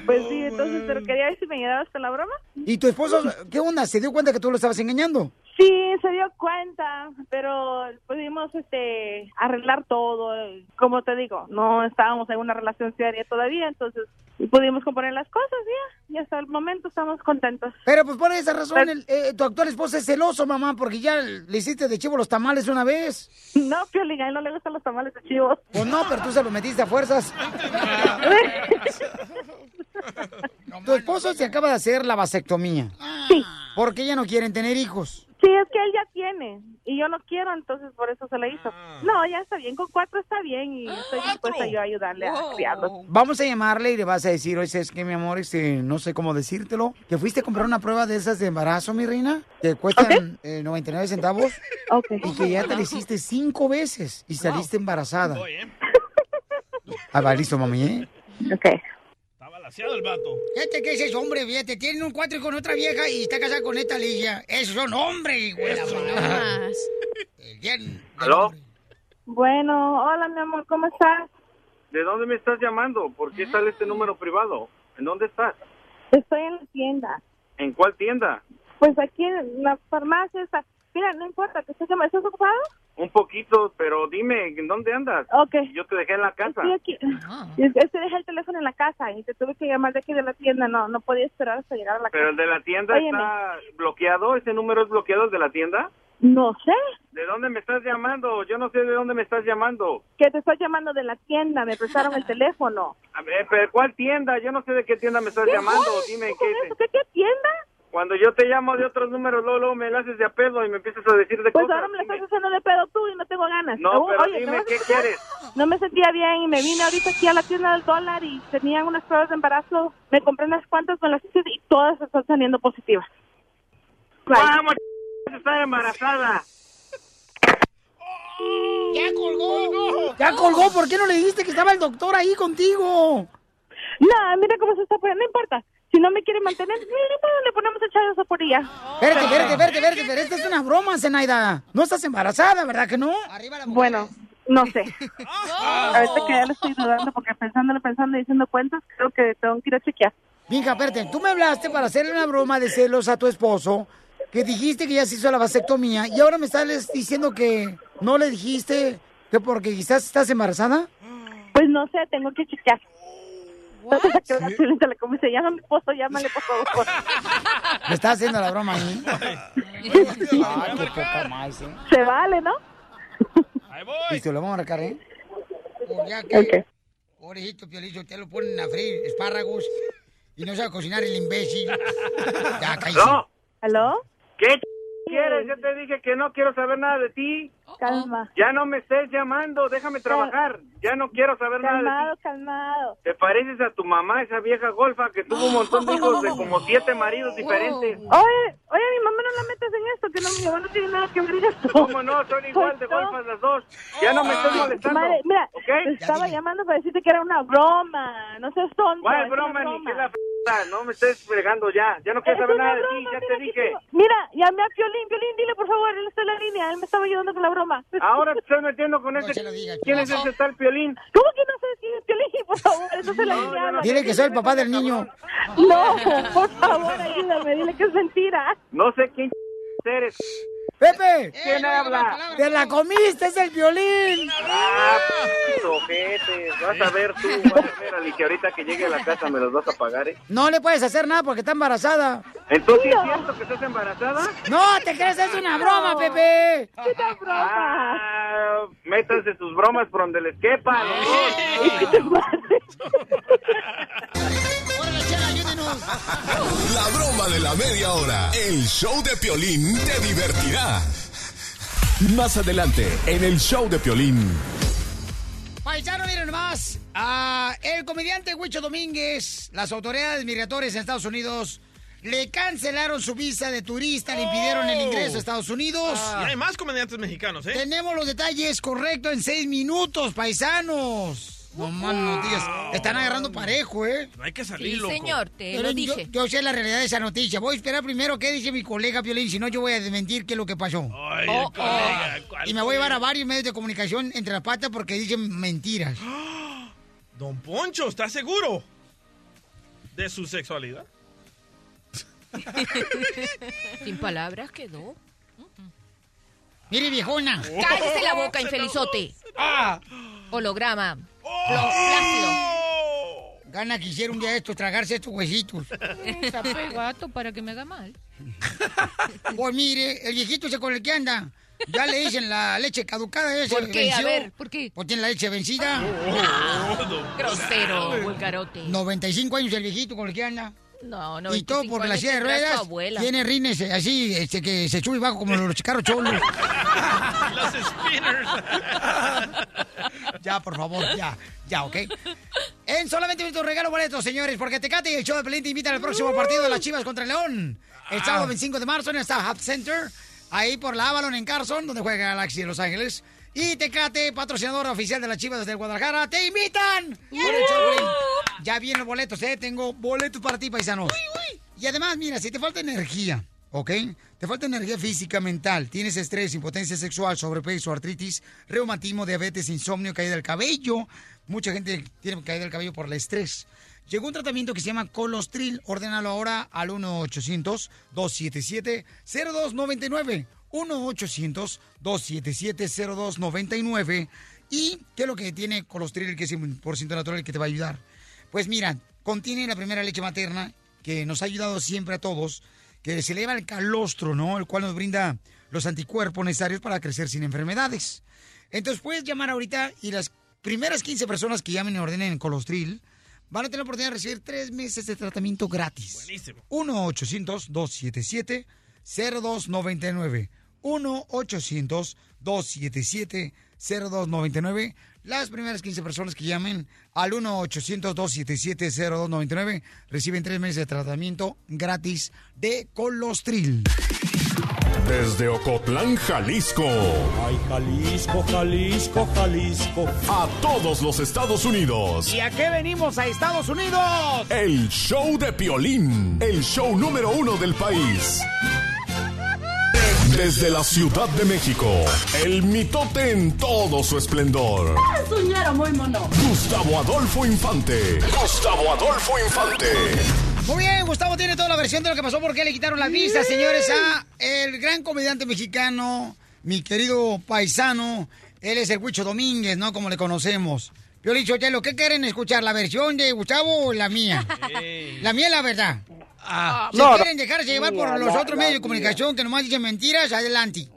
Pues sí, entonces, pero quería ver si me ayudabas con la broma. ¿Y tu esposo, qué onda? ¿Se dio cuenta que tú lo estabas engañando? Sí, se dio cuenta, pero pudimos este arreglar todo. Como te digo, no estábamos en una relación seria todavía, entonces pudimos componer las cosas ya. Y hasta el momento estamos contentos. Pero pues por esa razón, el- eh, tu actual esposo es celoso, mamá, porque ya le hiciste de chivo los tamales una vez. No, Piolín, a él no le gustan los tamales de chivos. Pues no, pero tú se los metiste a fuerzas. <laughs> tu esposo se acaba de hacer la vasectomía. Sí. Porque ella no quieren tener hijos. Sí, es que él ya tiene y yo no quiero, entonces por eso se le hizo. No, ya está bien, con cuatro está bien y estoy dispuesta yo a ayudarle a criarlos. Vamos a llamarle y le vas a decir, oye, es que mi amor, este, no sé cómo decírtelo, que fuiste a comprar una prueba de esas de embarazo, mi reina, que cuestan eh, 99 centavos, y que ya te la hiciste cinco veces y saliste embarazada. Ah, va, listo, mami, ¿eh? Ok. Vaciado el vato. Fíjate que ese es hombre, fíjate, tiene un cuatro con otra vieja y está casado con esta Ligia. Esos son hombres, güey. Bien. ¿Aló? Bueno, hola mi amor, ¿cómo estás? ¿De dónde me estás llamando? ¿Por qué sale este número privado? ¿En dónde estás? Estoy en la tienda. ¿En cuál tienda? Pues aquí en la farmacia está. Mira, no importa, que estés llamando. ¿Estás ocupado? Un poquito, pero dime, ¿en dónde andas? Ok. Yo te dejé en la casa. Estoy aquí. Es que dejé el teléfono en la casa y te tuve que llamar de aquí de la tienda. No, no podía esperar hasta llegar a la Pero casa. el de la tienda Óyeme. está bloqueado. ¿Ese número es bloqueado el de la tienda? No sé. ¿De dónde me estás llamando? Yo no sé de dónde me estás llamando. Que te estoy llamando de la tienda, me prestaron el teléfono. A ver, pero ¿cuál tienda? Yo no sé de qué tienda me estás ¿Qué llamando. Dime qué. ¿Qué, qué tienda? Cuando yo te llamo de otros números, luego, luego me la haces de a pedo y me empiezas a decir de Pues cosas. ahora me lo estás haciendo de pedo tú y no tengo ganas. No, pero oye, ¿me dime, ¿qué escuchar? quieres? No me sentía bien y me vine ahorita aquí a la tienda del dólar y tenían unas pruebas de embarazo. Me compré unas cuantas, me las hice y todas están saliendo positivas. ¡Vamos, está embarazada! <laughs> ¡Ya colgó! ¡Ya colgó! ¿Por qué no le dijiste que estaba el doctor ahí contigo? No, mira cómo se está poniendo, no importa. Si no me quiere mantener, le ponemos echar esa por ella. Espérate, espérate, espérate, espérate, pero esta es una broma, Zenaida. No estás embarazada, ¿verdad que no? Bueno, no sé. <laughs> Ahorita que ya le estoy dudando porque pensándole, pensando y diciendo cuentas, creo que tengo que ir a chequear. Mija, espérate, tú me hablaste para hacerle una broma de celos a tu esposo, que dijiste que ya se hizo la vasectomía, y ahora me estás diciendo que no le dijiste que porque quizás estás embarazada. Pues no sé, tengo que chequear. <laughs> Que la Piolín se llama mi esposo, llámale por favor. <laughs> Me estás haciendo la broma ahí. Ay, qué poca más, ¿eh? Se vale, ¿no? Listo, lo vamos a marcar, ¿eh? Por ya que, pobrecito Piolín, te lo ponen a freír espárragos y no sabe cocinar el imbécil. Ya, cállese. ¿Aló? ¿Aló? ¿Qué ch- quieres? Ya te dije que no quiero saber nada de ti. Calma. Ya no me estés llamando, déjame trabajar. Ya no quiero saber nada Calmado, calmado. Te pareces a tu mamá, esa vieja golfa que tuvo un montón de hijos de como siete maridos diferentes. Oye, oye, mi mamá no la metes en esto, que no, mi mamá no tiene nada que ver esto. ¿Cómo no? Son igual de golfas las dos. Ya no me estés molestando. Madre, mira, te estaba llamando para decirte que era una broma. No seas tonto. ¿Cuál una broma ni qué la? No me estés fregando ya. Ya no quiero saber nada de ti, ya te dije. Mira, llamé a Piolín, Piolín, dile por favor, él está en la línea, él me estaba ayudando con la broma. Ahora te <laughs> estás metiendo con ese... ¿Quién es ese tal Piolín? ¿Cómo que no sabes quién es Piolín? Por favor, eso se la llama. Dile que soy el papá del niño. No, por favor, ayúdame, dile que es mentira. No sé quién eres. ¡Pepe! ¿Quién habla? ¡Te la comiste, es el violín! Ah, p***, ojete. Vas a ver tú, <laughs> vas a ver, Ali, que ahorita que llegue a la casa me los vas a pagar, ¿eh? No le puedes hacer nada porque está embarazada. Entonces, ¿es cierto que estás embarazada? No, te crees, es una broma, Pepe. Ah, métanse sus bromas por donde les quepa. <laughs> La broma de la media hora. El show de Piolín te divertirá. Más adelante, en el show de Piolín. Paisano, miren nomás. Ah, el comediante Huicho Domínguez, las autoridades migratorias en Estados Unidos le cancelaron su visa de turista, le impidieron el ingreso a Estados Unidos. Y hay más comediantes mexicanos, ¿eh? Tenemos los detalles correctos en seis minutos, paisanos. No más no digas. Están agarrando parejo, ¿eh? No hay que salir, Sí, loco. señor, te Pero lo dije. Yo, sé la realidad de esa noticia. Voy a esperar primero qué dice mi colega Piolín, si no yo voy a desmentir qué es lo que pasó. Ay, el colega, ¿cuál Y me voy a llevar a varios medios de comunicación entre las patas porque dicen mentiras. <gasps> Don Poncho, ¿estás seguro de su sexualidad? <laughs> Sin palabras quedó. Mire, viejona. ¡Cállese la boca, infelizote! Ah. Holograma. Plo- Plácido. Gana quisiera un día esto tragarse estos huesitos. Sape gato para que me haga mal. <laughs> Pues mire, el viejito ese con el que anda. Ya le dicen la leche caducada. ese ¿Por qué? A venció. ver, ¿por qué? Pues tiene la leche vencida. Grosero, vulgarote. 95 años el viejito con el que anda. No, no. y todo porque la silla de ruedas abuela. tiene rines eh, así, este, que se sube y baja como los chicaros cholos. <laughs> Los spinners. Ya, por favor, ya, ya, ¿ok? En solamente minutos regalo boletos, señores, porque Tecate y el show de Pelín te invitan al próximo partido de las Chivas contra el León. El sábado 25 de marzo en el Hub Center, ahí por la Avalon en Carson, donde juega Galaxy de Los Ángeles. Y Tecate, patrocinador oficial de las Chivas desde Guadalajara, te invitan. Por el show. Ya vienen los boletos, ¿eh? Tengo boletos para ti, paisanos. Y además, mira, si te falta energía, ¿ok? Te falta energía física, mental, tienes estrés, impotencia sexual, sobrepeso, artritis, reumatismo, diabetes, insomnio, caída del cabello. Mucha gente tiene caída del cabello por el estrés. Llegó un tratamiento que se llama Colostril. Ordénalo ahora al 1-800-277-0299. 1-800-277-0299. ¿Y qué es lo que tiene Colostril, que es 100% natural, que te va a ayudar? Pues mira, contiene la primera leche materna que nos ha ayudado siempre a todos, que se eleva el calostro, ¿no? El cual nos brinda los anticuerpos necesarios para crecer sin enfermedades. Entonces puedes llamar ahorita y las primeras 15 personas que llamen y ordenen Colostril van a tener la oportunidad de recibir tres meses de tratamiento gratis. Buenísimo. 1-800-277-0299. 1-800-277-0299. Las primeras 15 personas que llamen al 1-800-277-0299 reciben tres meses de tratamiento gratis de Colostril. Desde Ocotlán, Jalisco. Ay, Jalisco, Jalisco, Jalisco. A todos los Estados Unidos. ¿Y a qué venimos a Estados Unidos? El show de Piolín. El show número uno del país. Desde la Ciudad de México. El mitote en todo su esplendor. Soñara muy mono. Gustavo Adolfo Infante. Gustavo Adolfo Infante. Muy bien, Gustavo tiene toda la versión de lo que pasó porque le quitaron la visa, señores, a el gran comediante mexicano, mi querido paisano. Él es el Huicho Domínguez, ¿no? Como le conocemos. Yo le he dicho, lo ¿qué quieren escuchar? ¿La versión de Gustavo o la mía? La mía es la verdad. Ah. Si No, quieren dejarse llevar por los otros medios de comunicación que nomás dicen mentiras, adelante.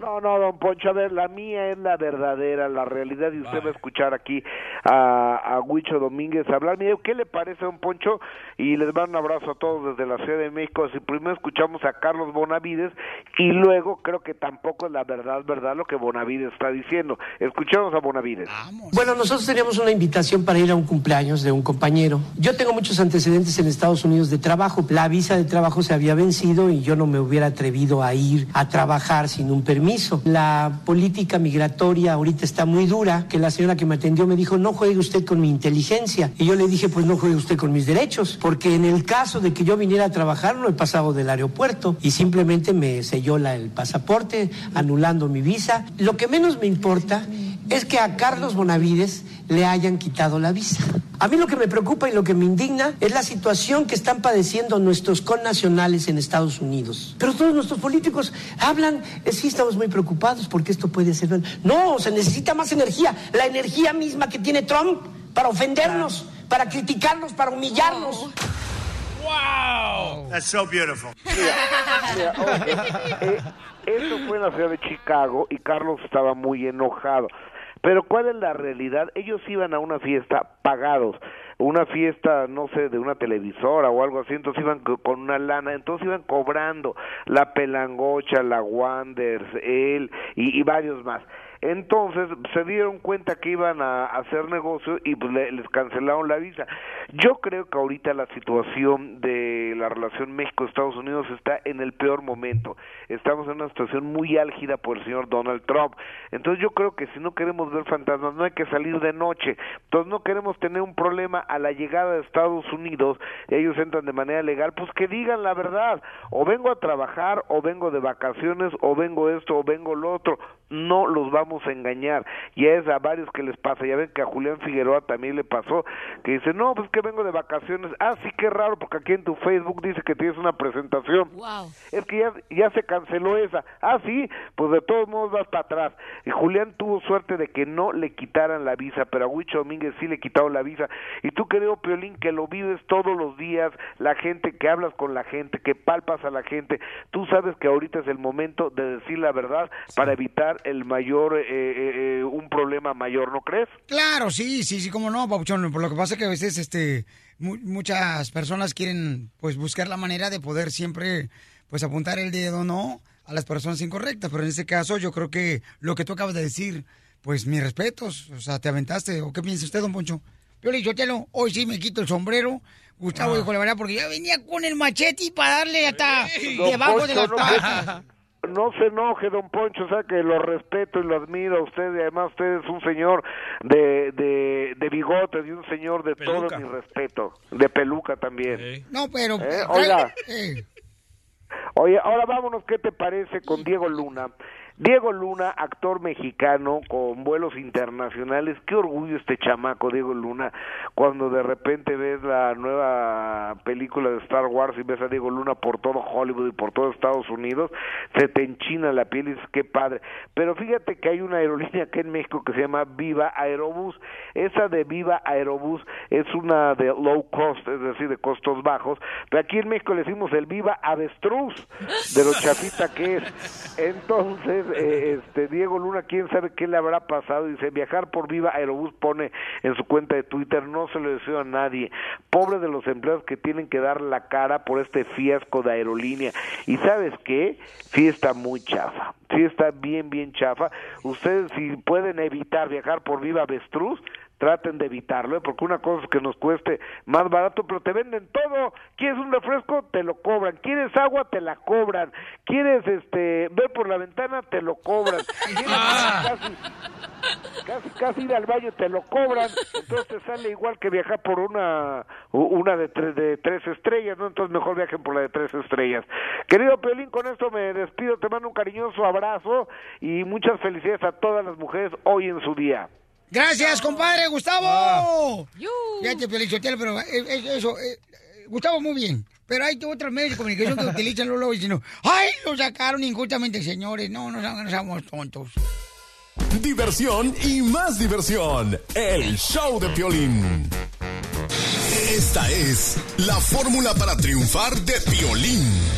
No, no, don Poncho, a ver, la mía es la verdadera, la realidad, y usted va a escuchar aquí a, a Huicho Domínguez hablar. Mire, ¿qué le parece, don Poncho? Y les mando un abrazo a todos desde la Ciudad de México. Si primero escuchamos a Carlos Bonavides, y luego creo que tampoco es la verdad, verdad, lo que Bonavides está diciendo. Escuchemos a Bonavides. Bueno, nosotros teníamos una invitación para ir a un cumpleaños de un compañero. Yo tengo muchos antecedentes en Estados Unidos de trabajo. La visa de trabajo se había vencido y yo no me hubiera atrevido a ir a trabajar sin un permiso. La política migratoria ahorita está muy dura, que la señora que me atendió me dijo, no juegue usted con mi inteligencia. Y yo le dije, pues no juegue usted con mis derechos, porque en el caso de que yo viniera a trabajar no he pasado del aeropuerto y simplemente me selló el pasaporte, anulando mi visa. Lo que menos me importa es que a Carlos Bonavides le hayan quitado la visa. A mí lo que me preocupa y lo que me indigna es la situación que están padeciendo nuestros connacionales en Estados Unidos. Pero todos nuestros políticos hablan, eh, sí estamos muy preocupados porque esto puede ser... No, se necesita más energía, la energía misma que tiene Trump para ofendernos, para criticarnos, para humillarnos. Wow. That's so beautiful. <laughs> Mira, oh, eh, eso fue en la ciudad de Chicago y Carlos estaba muy enojado. Pero ¿cuál es la realidad? Ellos iban a una fiesta pagados, una fiesta, no sé, de una televisora o algo así, entonces iban co- con una lana, entonces iban cobrando la pelangocha, la Wanders, él y, y varios más. Entonces se dieron cuenta que iban a hacer negocio y pues le- les cancelaron la visa. Yo creo que ahorita la situación de la relación México-Estados Unidos está en el peor momento. Estamos en una situación muy álgida por el señor Donald Trump. Entonces yo creo que si no queremos ver fantasmas, no hay que salir de noche. Entonces no queremos tener un problema a la llegada de Estados Unidos, ellos entran de manera legal, pues que digan la verdad. O vengo a trabajar, o vengo de vacaciones, o vengo esto, o vengo lo otro. No los vamos a engañar. Y es a varios que les pasa. Ya ven que a Julián Figueroa también le pasó, que dice, no, pues que vengo de vacaciones. Ah, sí, qué raro, porque aquí en tu Facebook dice que tienes una presentación. Es que ya, ya se canceló esa. Ah, sí, pues de todos modos vas para atrás. Y Julián tuvo suerte de que no le quitaran la visa, pero a Huicho Domínguez sí le quitaron la visa. Y tú, querido Piolín, que lo vives todos los días, la gente, que hablas con la gente, que palpas a la gente, tú sabes que ahorita es el momento de decir la verdad para evitar el mayor, eh, eh, eh, un problema mayor, ¿no crees? Claro, sí, sí, sí, cómo no, Papuchón. Por lo que pasa es que a veces este, mu- muchas personas quieren pues buscar la manera de poder siempre pues apuntar el dedo, ¿no? A las personas incorrectas. Pero en este caso yo creo que lo que tú acabas de decir, pues mis respetos. O sea, te aventaste. ¿O qué piensa usted, don Poncho? Yo le digo, hoy sí me quito el sombrero. Gustavo Ah. dijo la verdad porque ya venía con el machete para darle hasta debajo de Poncho, la no, taza. No se enoje, don Poncho, o sea que lo respeto y lo admiro a usted y además usted es un señor de, de, de bigotes y un señor de todo mi respeto, de peluca también. No, pero... Eh, oiga. Eh. Oye, ahora vámonos, ¿qué te parece con Diego Luna? Diego Luna, actor mexicano con vuelos internacionales, qué orgullo este chamaco Diego Luna, cuando de repente ves la nueva película de Star Wars y ves a Diego Luna por todo Hollywood y por todo Estados Unidos, se te enchina la piel y dices, qué padre. Pero fíjate que hay una aerolínea aquí en México que se llama Viva Aerobús, esa de Viva Aerobús es una de low cost, es decir, de costos bajos, pero aquí en México le decimos el Viva Avestruz, de lo <laughs> chafita que es. Entonces, eh, este Diego Luna, quién sabe qué le habrá pasado, dice, viajar por Viva Aerobús pone en su cuenta de Twitter, no se lo deseo a nadie. Pobre de los empleados que tienen que dar la cara por este fiasco de aerolínea. Y sabes qué? Sí está muy chafa, sí está bien, bien chafa. Ustedes si pueden evitar viajar por Viva Avestruz, traten de evitarlo, ¿eh? porque una cosa es que nos cueste más barato, pero te venden todo. ¿Quieres un refresco? Te lo cobran. ¿Quieres agua? Te la cobran. ¿Quieres este ver por la ventana? Te lo cobran. <laughs> ¿Quieres casi, casi, casi ir al baño? Te lo cobran. Entonces te sale igual que viajar por una una de tres, de tres estrellas, ¿no? Entonces mejor viajen por la de tres estrellas. Querido Peolín, con esto me despido. Te mando un cariñoso abrazo y muchas felicidades a todas las mujeres hoy en su día. Gracias, compadre Gustavo. Fíjate, Pelichotelo, pero eh, eh, eso, eh, Gustavo, muy bien. Pero hay otros medios de comunicación que <laughs> utilizan los lobos diciendo, ¡ay, lo sacaron injustamente, señores! No, no, no, no somos tontos. Diversión y más diversión. El show de Piolín. Esta es la fórmula para triunfar de Piolín.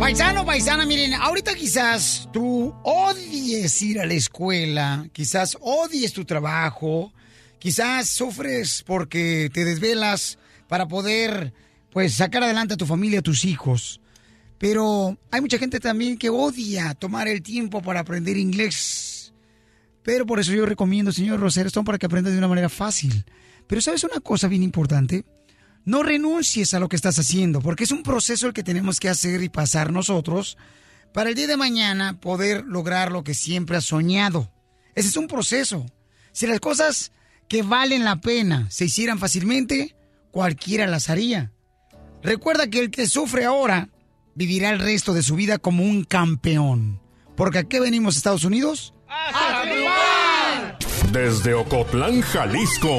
Paisano, paisana, miren, ahorita quizás tú odies ir a la escuela, quizás odies tu trabajo, quizás sufres porque te desvelas para poder, pues, sacar adelante a tu familia, a tus hijos. Pero hay mucha gente también que odia tomar el tiempo para aprender inglés. Pero por eso yo recomiendo, señor Rosero Stone, para que aprendas de una manera fácil. Pero ¿sabes una cosa bien importante? No renuncies a lo que estás haciendo, porque es un proceso el que tenemos que hacer y pasar nosotros para el día de mañana poder lograr lo que siempre has soñado. Ese es un proceso. Si las cosas que valen la pena se hicieran fácilmente, cualquiera las haría. Recuerda que el que sufre ahora vivirá el resto de su vida como un campeón. Porque aquí venimos, Estados Unidos. Desde Ocotlán, Jalisco,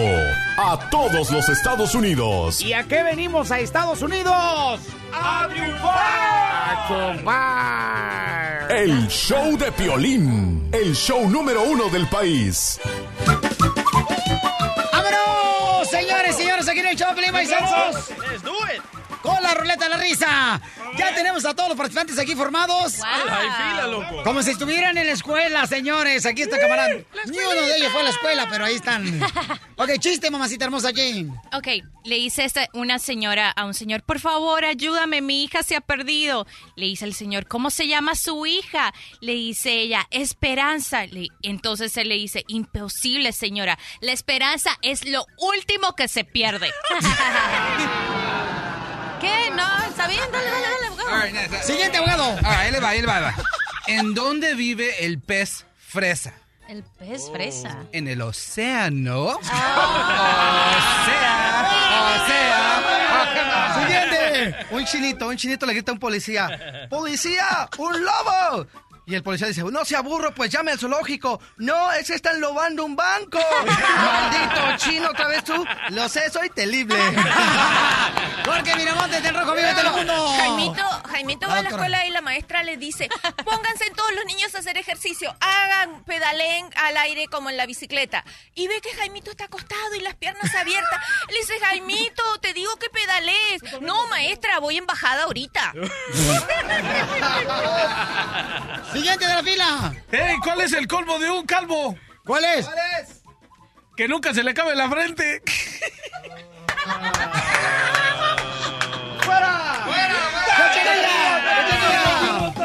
a todos los Estados Unidos. ¿Y a qué venimos a Estados Unidos? ¡A triunfar! ¡A triunfar! El show de Piolín, el show número uno del país. ¡Vámonos! Señores, señores, aquí en el show de Pelín Paisanos. Let's do it. Con la ruleta de la risa. Ya tenemos a todos los participantes aquí formados. Hay fila, loco. Como si estuvieran en la escuela, señores. Aquí está camarada. Ni uno de ellos fue a la escuela, pero ahí están. Ok, chiste, mamacita hermosa Jane. Ok, le dice esta- una señora a un señor, por favor, ayúdame, mi hija se ha perdido. Le dice el señor, ¿cómo se llama su hija? Le dice ella, Esperanza. Le- entonces él le dice, imposible, señora. La esperanza es lo último que se pierde. <laughs> ¿Qué? No, está bien, dale, dale, dale, abogado. Siguiente, abogado. Ah, ahí le va, ahí le va, ahí va. ¿En dónde vive el pez fresa? El pez fresa. En el océano. <laughs> Siguiente. Un chinito, un chinito le grita a un policía. ¡Policía! ¡Un lobo! Y el policía dice, no sea burro, pues llame al zoológico. No, ese está enlobando un banco. <laughs> Maldito chino, otra vez tú. Lo sé, soy terrible. Jorge <laughs> Miramontes del Rojo Vivo de Telemundo. Jaimito, Jaimito va a la escuela y la maestra le dice, pónganse todos los niños a hacer ejercicio, hagan, pedalen al aire como en la bicicleta. Y ve que Jaimito está acostado y las piernas abiertas. Le dice, Jaimito, te digo que pedalees. No, maestra, voy en bajada ahorita. <laughs> Siguiente de la fila. ¡Ey! ¿Cuál es el colmo de un calvo? ¿Cuál es? Que nunca se le cabe la frente.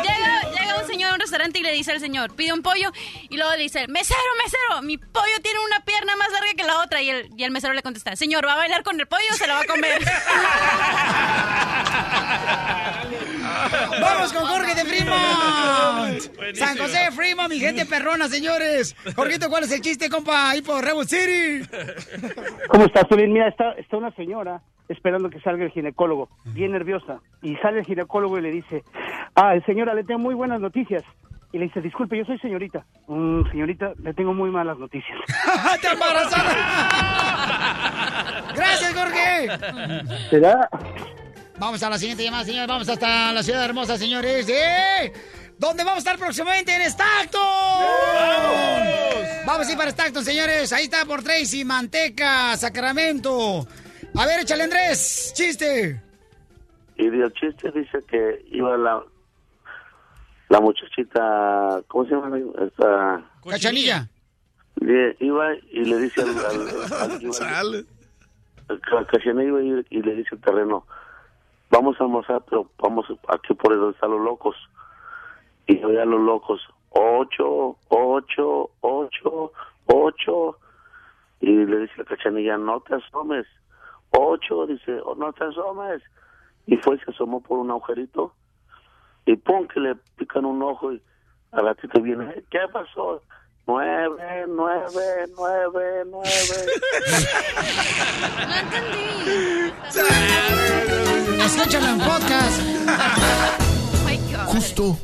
Llega, llega un señor a un restaurante y le dice al señor, pide un pollo y luego le dice, mesero, mesero, mi pollo tiene una pierna más larga que la otra. Y el, y el mesero le contesta, señor, ¿va a bailar con el pollo o se lo va a comer? <laughs> <laughs> Vamos con Jorge de Fremont. San José de Fremont, mi gente perrona, señores. Jorgito, ¿cuál es el chiste, compa? Ahí por Redwood City. ¿Cómo estás, Piolín? Mira, está, está una señora esperando que salga el ginecólogo, bien nerviosa. Y sale el ginecólogo y le dice, ah, señora, le tengo muy buenas noticias. Y le dice, disculpe, yo soy señorita. "Mm, señorita, le tengo muy malas noticias. <laughs> ¡Está embarazada! <laughs> ¡Gracias, Jorge! ¿Será? Vamos a la siguiente llamada, señores. Vamos hasta la ciudad hermosa, señores. ¡Eh! ¿Dónde vamos a estar próximamente? ¡En Stockton! ¡Vamos! a ir para Stockton, señores. Ahí está por Tracy, Manteca, Sacramento. A ver, échale, Andrés. Chiste. Y el chiste dice que iba la la muchachita, ¿cómo se llama? Esta, Cachanilla. le- iba y le dice al, al- al- <laughs> al- Ca- Cachanilla iba y, y le dice al terreno, vamos a almorzar, pero vamos aquí por donde están los locos. Y yo a los locos, ocho, ocho, ocho, ocho. Y le dice a Cachanilla, no te asomes. Ocho, dice, "Oh, no te asomes. Y fue y se asomó por un agujerito. Y pum, que le pican un ojo y al ratito viene, ¿qué pasó? Nueve, nueve, nueve, nueve. <laughs> Escúchalo en podcast. Justo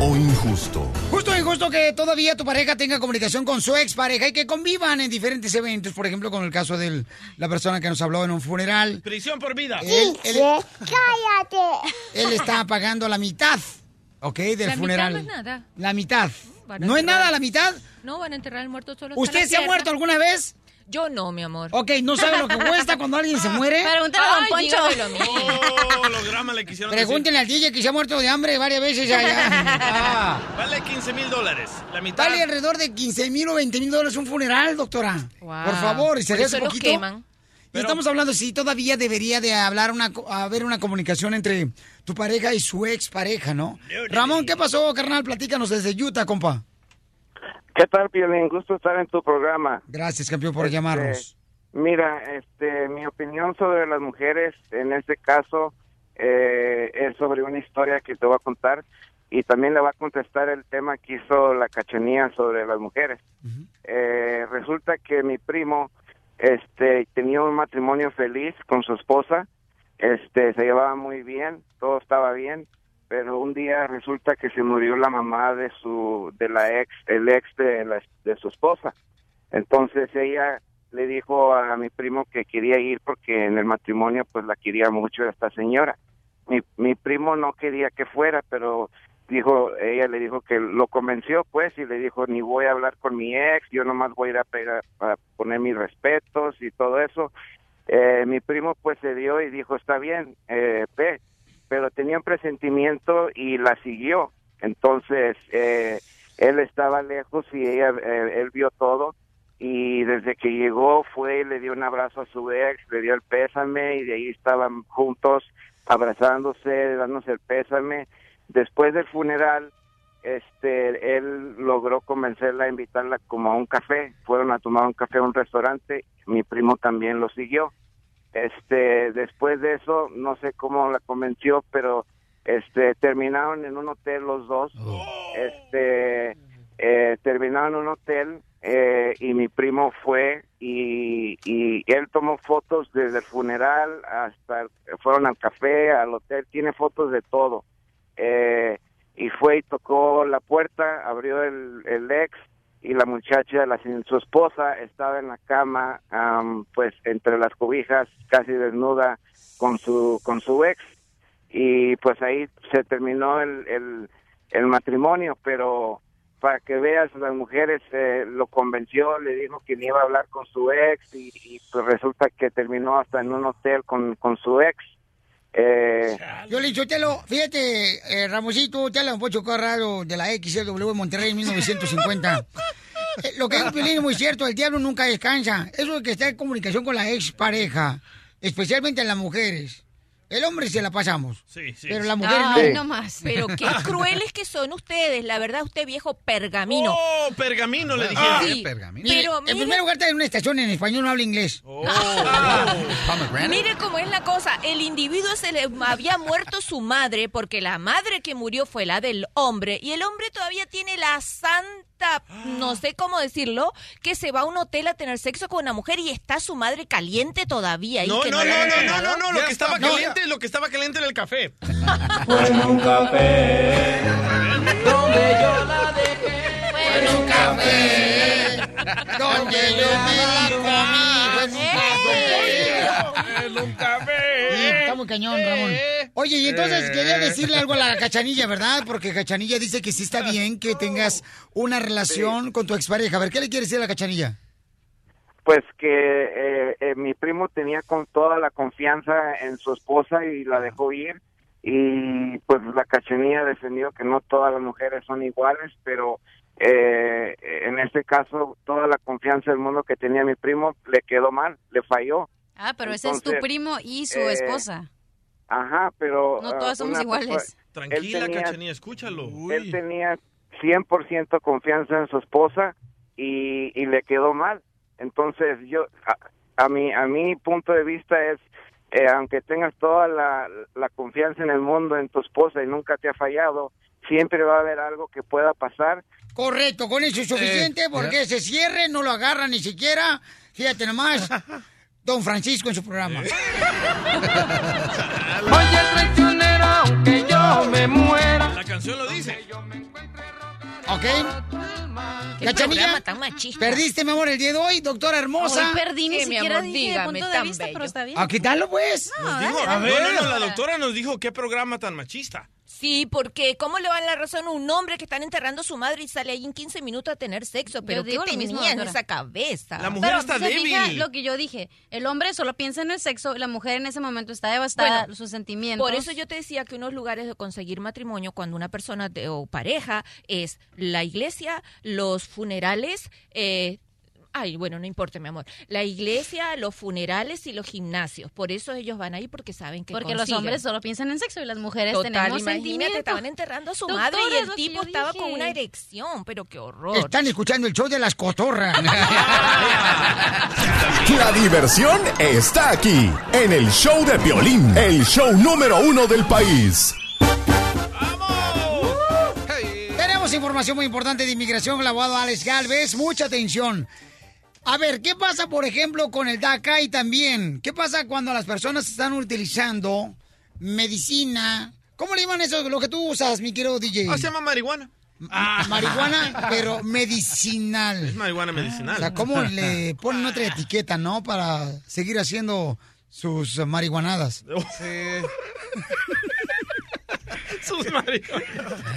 o injusto. Justo o injusto que todavía tu pareja tenga comunicación con su expareja y que convivan en diferentes eventos. Por ejemplo, con el caso de la persona que nos habló en un funeral. Prisión por vida. Él, él- cállate. él está pagando la mitad, ¿ok? Del La funeral. mitad no es nada. La mitad. ¿No es nada la mitad? No, van a enterrar al muerto solo ¿Usted se ha muerto alguna vez? Yo no, mi amor. Ok, ¿no sabe lo que cuesta <laughs> cuando alguien se muere? Pregúntale a Don Poncho. Oh, holograma le quisieron Pregúntenle al DJ que se ha muerto de hambre varias veces allá. <laughs> Ah. Vale 15 mil dólares. La mitad. Vale alrededor de 15 mil o 20 mil dólares un funeral, doctora. Wow. Por favor, y se Por eso hace los poquito. queman. Y estamos hablando si todavía debería de hablar una haber una comunicación entre tu pareja y su ex pareja, ¿no? Ramón, ¿qué pasó, carnal? Platícanos desde Utah, compa. ¿Qué tal, Piolín? Gusto estar en tu programa. Gracias, campeón, por Este, llamarnos. Mira, este, mi opinión sobre las mujeres, en este caso, eh, es sobre una historia que te voy a contar y también le va a contestar el tema que hizo la cachanía sobre las mujeres. Eh, resulta que mi primo, este, tenía un matrimonio feliz con su esposa, este, se llevaba muy bien, todo estaba bien, pero un día resulta que se murió la mamá de su, de la ex, el ex de, la- de su esposa. Entonces ella le dijo a mi primo que quería ir porque en el matrimonio pues la quería mucho esta señora. Mi, mi primo no quería que fuera, pero dijo, ella le dijo que lo convenció pues y le dijo ni voy a hablar con mi ex, yo nomás voy a ir a, pegar- a poner mis respetos y todo eso. Eh, mi primo pues se dio y dijo está bien, eh, pero tenía un presentimiento y la siguió. Entonces, eh, él estaba lejos y ella, eh, él vio todo y desde que llegó fue, le dio un abrazo a su ex, le dio el pésame y de ahí estaban juntos abrazándose, dándose el pésame. Después del funeral, este, él logró convencerla a invitarla como a un café. Fueron a tomar un café a un restaurante. Mi primo también lo siguió. Este, después de eso, no sé cómo la convenció, pero este, terminaron en un hotel los dos. Este, eh, terminaron en un hotel eh, y mi primo fue y, y él tomó fotos desde el funeral hasta fueron al café, al hotel, tiene fotos de todo. Eh, y fue y tocó la puerta, abrió el, el ex y la muchacha, la, su esposa, estaba en la cama, am, pues entre las cobijas, casi desnuda con su con su ex y pues ahí se terminó el, el, el matrimonio, pero para que veas, las mujeres eh, lo convenció, le dijo que ni iba a hablar con su ex y, y, pues resulta que terminó hasta en un hotel con, con su ex. Eh, Yo le dicho, Telo, fíjate, eh, Ramosito, te un pocho Corrado de la XW de Monterrey en 1950. Eh, lo que es Piolín es muy cierto, el diablo nunca descansa. Eso de que está en comunicación con la ex pareja, especialmente las mujeres. El hombre se la pasamos. Sí, sí. Pero la mujer Ay, no. no más. Pero qué <laughs> crueles que son ustedes. La verdad, usted viejo pergamino. ¡Oh, pergamino! Le Ah, dijeron. Sí. Mire, Pero en mire- primer lugar está en una estación en español, no habla inglés. <laughs> Mire cómo es la cosa. El individuo se le había muerto su madre porque la madre que murió fue la del hombre y el hombre todavía tiene la santa, no sé cómo decirlo, que se va a un hotel a tener sexo con una mujer y está su madre caliente todavía. No, que no, no, no, no, no, no, lo que estaba no. caliente, lo que estaba caliente era el café. en un café donde yo la dejé. Fue en un café donde yo me muy cañón, Ramón. Oye, y entonces quería decirle algo a la cachanilla, ¿verdad? Porque cachanilla dice que sí está bien que tengas una relación con tu expareja. A ver, ¿qué le quiere decir a la cachanilla? pues que eh, eh, mi primo tenía con toda la confianza en su esposa y la dejó ir y pues la cachanilla defendió que no todas las mujeres son iguales pero eh, en este caso toda la confianza del mundo que tenía mi primo le quedó mal le falló Ah, pero ese es tu primo y su eh, esposa. Ajá pero No ah, todas somos iguales. Tranquila, él tenía- cachanilla, escúchalo. él tenía 100% confianza en su esposa y, y le quedó mal. Entonces, yo, a, a mi, a mi punto de vista es, eh, aunque tengas toda la, la confianza en el mundo en tu esposa y nunca te ha fallado, siempre va a haber algo que pueda pasar. Correcto, con eso es suficiente Eh, porque se cierre, no lo agarra ni siquiera. Fíjate nomás, <laughs> don Francisco en su programa. <laughs> Oye, traicionero, aunque yo me muera. La canción lo dice. ¿Ok? Qué Cachanilla, programa tan machista. perdiste, mi amor, el día de hoy, doctora hermosa. Hoy perdí, ni Sí, mi siquiera amor, dije dígame, punto de tan vista, bello. pero está bien. ¿A quitarlo, pues? Nos dijo, dale, no, dale. no, no, la doctora nos dijo qué programa tan machista. Sí, porque ¿cómo le van la razón a un hombre que están enterrando a su madre y sale ahí en 15 minutos a tener sexo? Pero ¿qué digo lo tenía mismo, en doctora. esa cabeza? Pero se fija lo que yo dije. El hombre solo piensa en el sexo y la mujer en ese momento está devastada, Bueno, sus sentimientos. Por eso yo te decía que unos lugares de conseguir matrimonio cuando una persona de- o pareja es la iglesia, los funerales, eh, ay, bueno, no importa, mi amor, la iglesia, los funerales y los gimnasios. Por eso ellos van ahí porque saben que Porque los hombres solo piensan en sexo y las mujeres Total, tenemos imagínate, sentimientos. estaban enterrando a su Doctora, madre y el tipo estaba dije. con una erección, pero qué horror. Están escuchando el show de las cotorras. <laughs> La diversión está aquí, en el show de Piolín, el show número uno del país. Tenemos información muy importante de inmigración, el abogado Alex Galvez. Mucha atención. A ver, ¿qué pasa, por ejemplo, con el DACA y también? ¿Qué pasa cuando las personas están utilizando medicina? ¿Cómo le llaman eso, lo que tú usas, mi querido DJ? Ah, se llama marihuana. Marihuana, pero medicinal. Es marihuana medicinal. O sea, ¿cómo le ponen otra etiqueta, no? Para seguir haciendo sus marihuanadas. Sus marihuanas.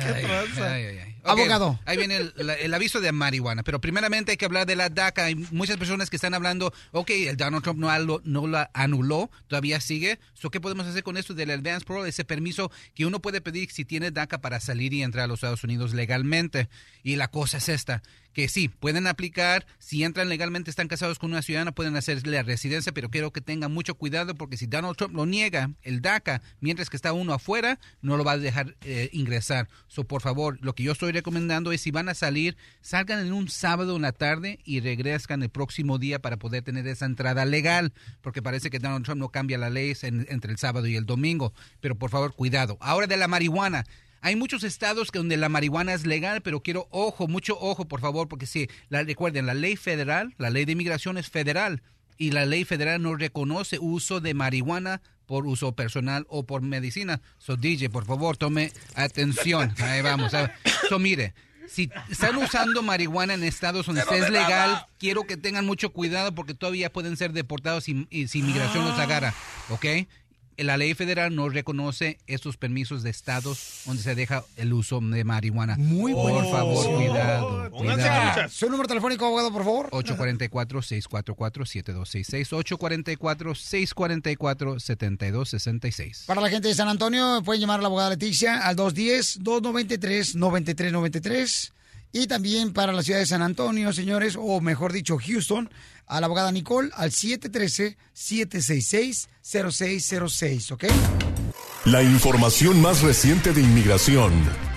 ¿Qué pasa? Abogado. Ahí viene el, la- el aviso de marihuana. Pero primeramente hay que hablar de la DACA. Hay muchas personas que están hablando, ok, el Donald Trump no, la anuló, todavía sigue. So, ¿Qué podemos hacer con esto del Advance Parole? Ese permiso que uno puede pedir si tiene DACA para salir y entrar a los Estados Unidos legalmente. Y la cosa es esta, que sí, pueden aplicar, si entran legalmente, están casados con una ciudadana, pueden hacerle la residencia, pero quiero que tengan mucho cuidado porque si Donald Trump lo niega, el DACA, mientras que está uno afuera, no lo va a dejar eh, ingresar. So, por favor, lo que yo estoy recomendando es si van a salir, salgan en un sábado en la tarde y regresan el próximo día para poder tener esa entrada legal, porque parece que Donald Trump no cambia la ley en- entre el sábado y el domingo. Pero por favor, cuidado. Ahora de la marihuana. Hay muchos estados que donde la marihuana es legal, pero quiero ojo, mucho ojo, por favor, porque si la, recuerden, la ley federal, la ley de inmigración es federal y la ley federal no reconoce uso de marihuana por uso personal o por medicina. So, DJ, por favor, tome atención. <laughs> Ahí vamos. So, mire, si están usando marihuana en estados donde es legal, nada. quiero que tengan mucho cuidado porque todavía pueden ser deportados si inmigración los agarra, ¿ok? La ley federal no reconoce estos permisos de estados donde se deja el uso de marihuana. Muy bueno. Por favor, Oh. cuidado. Cuidado. Su número telefónico, abogado, por favor. 844-644-7266. 844-644-7266. Para la gente de San Antonio, pueden llamar a la abogada Leticia al 210-293-9393. Y también para la ciudad de San Antonio, señores, o mejor dicho, Houston, a la abogada Nicole al 713-766-0606, ¿ok? La información más reciente de inmigración,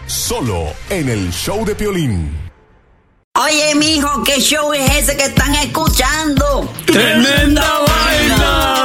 solo en el show de Piolín. Oye, mijo, ¿qué show es ese que están escuchando? ¡Tremenda vaina!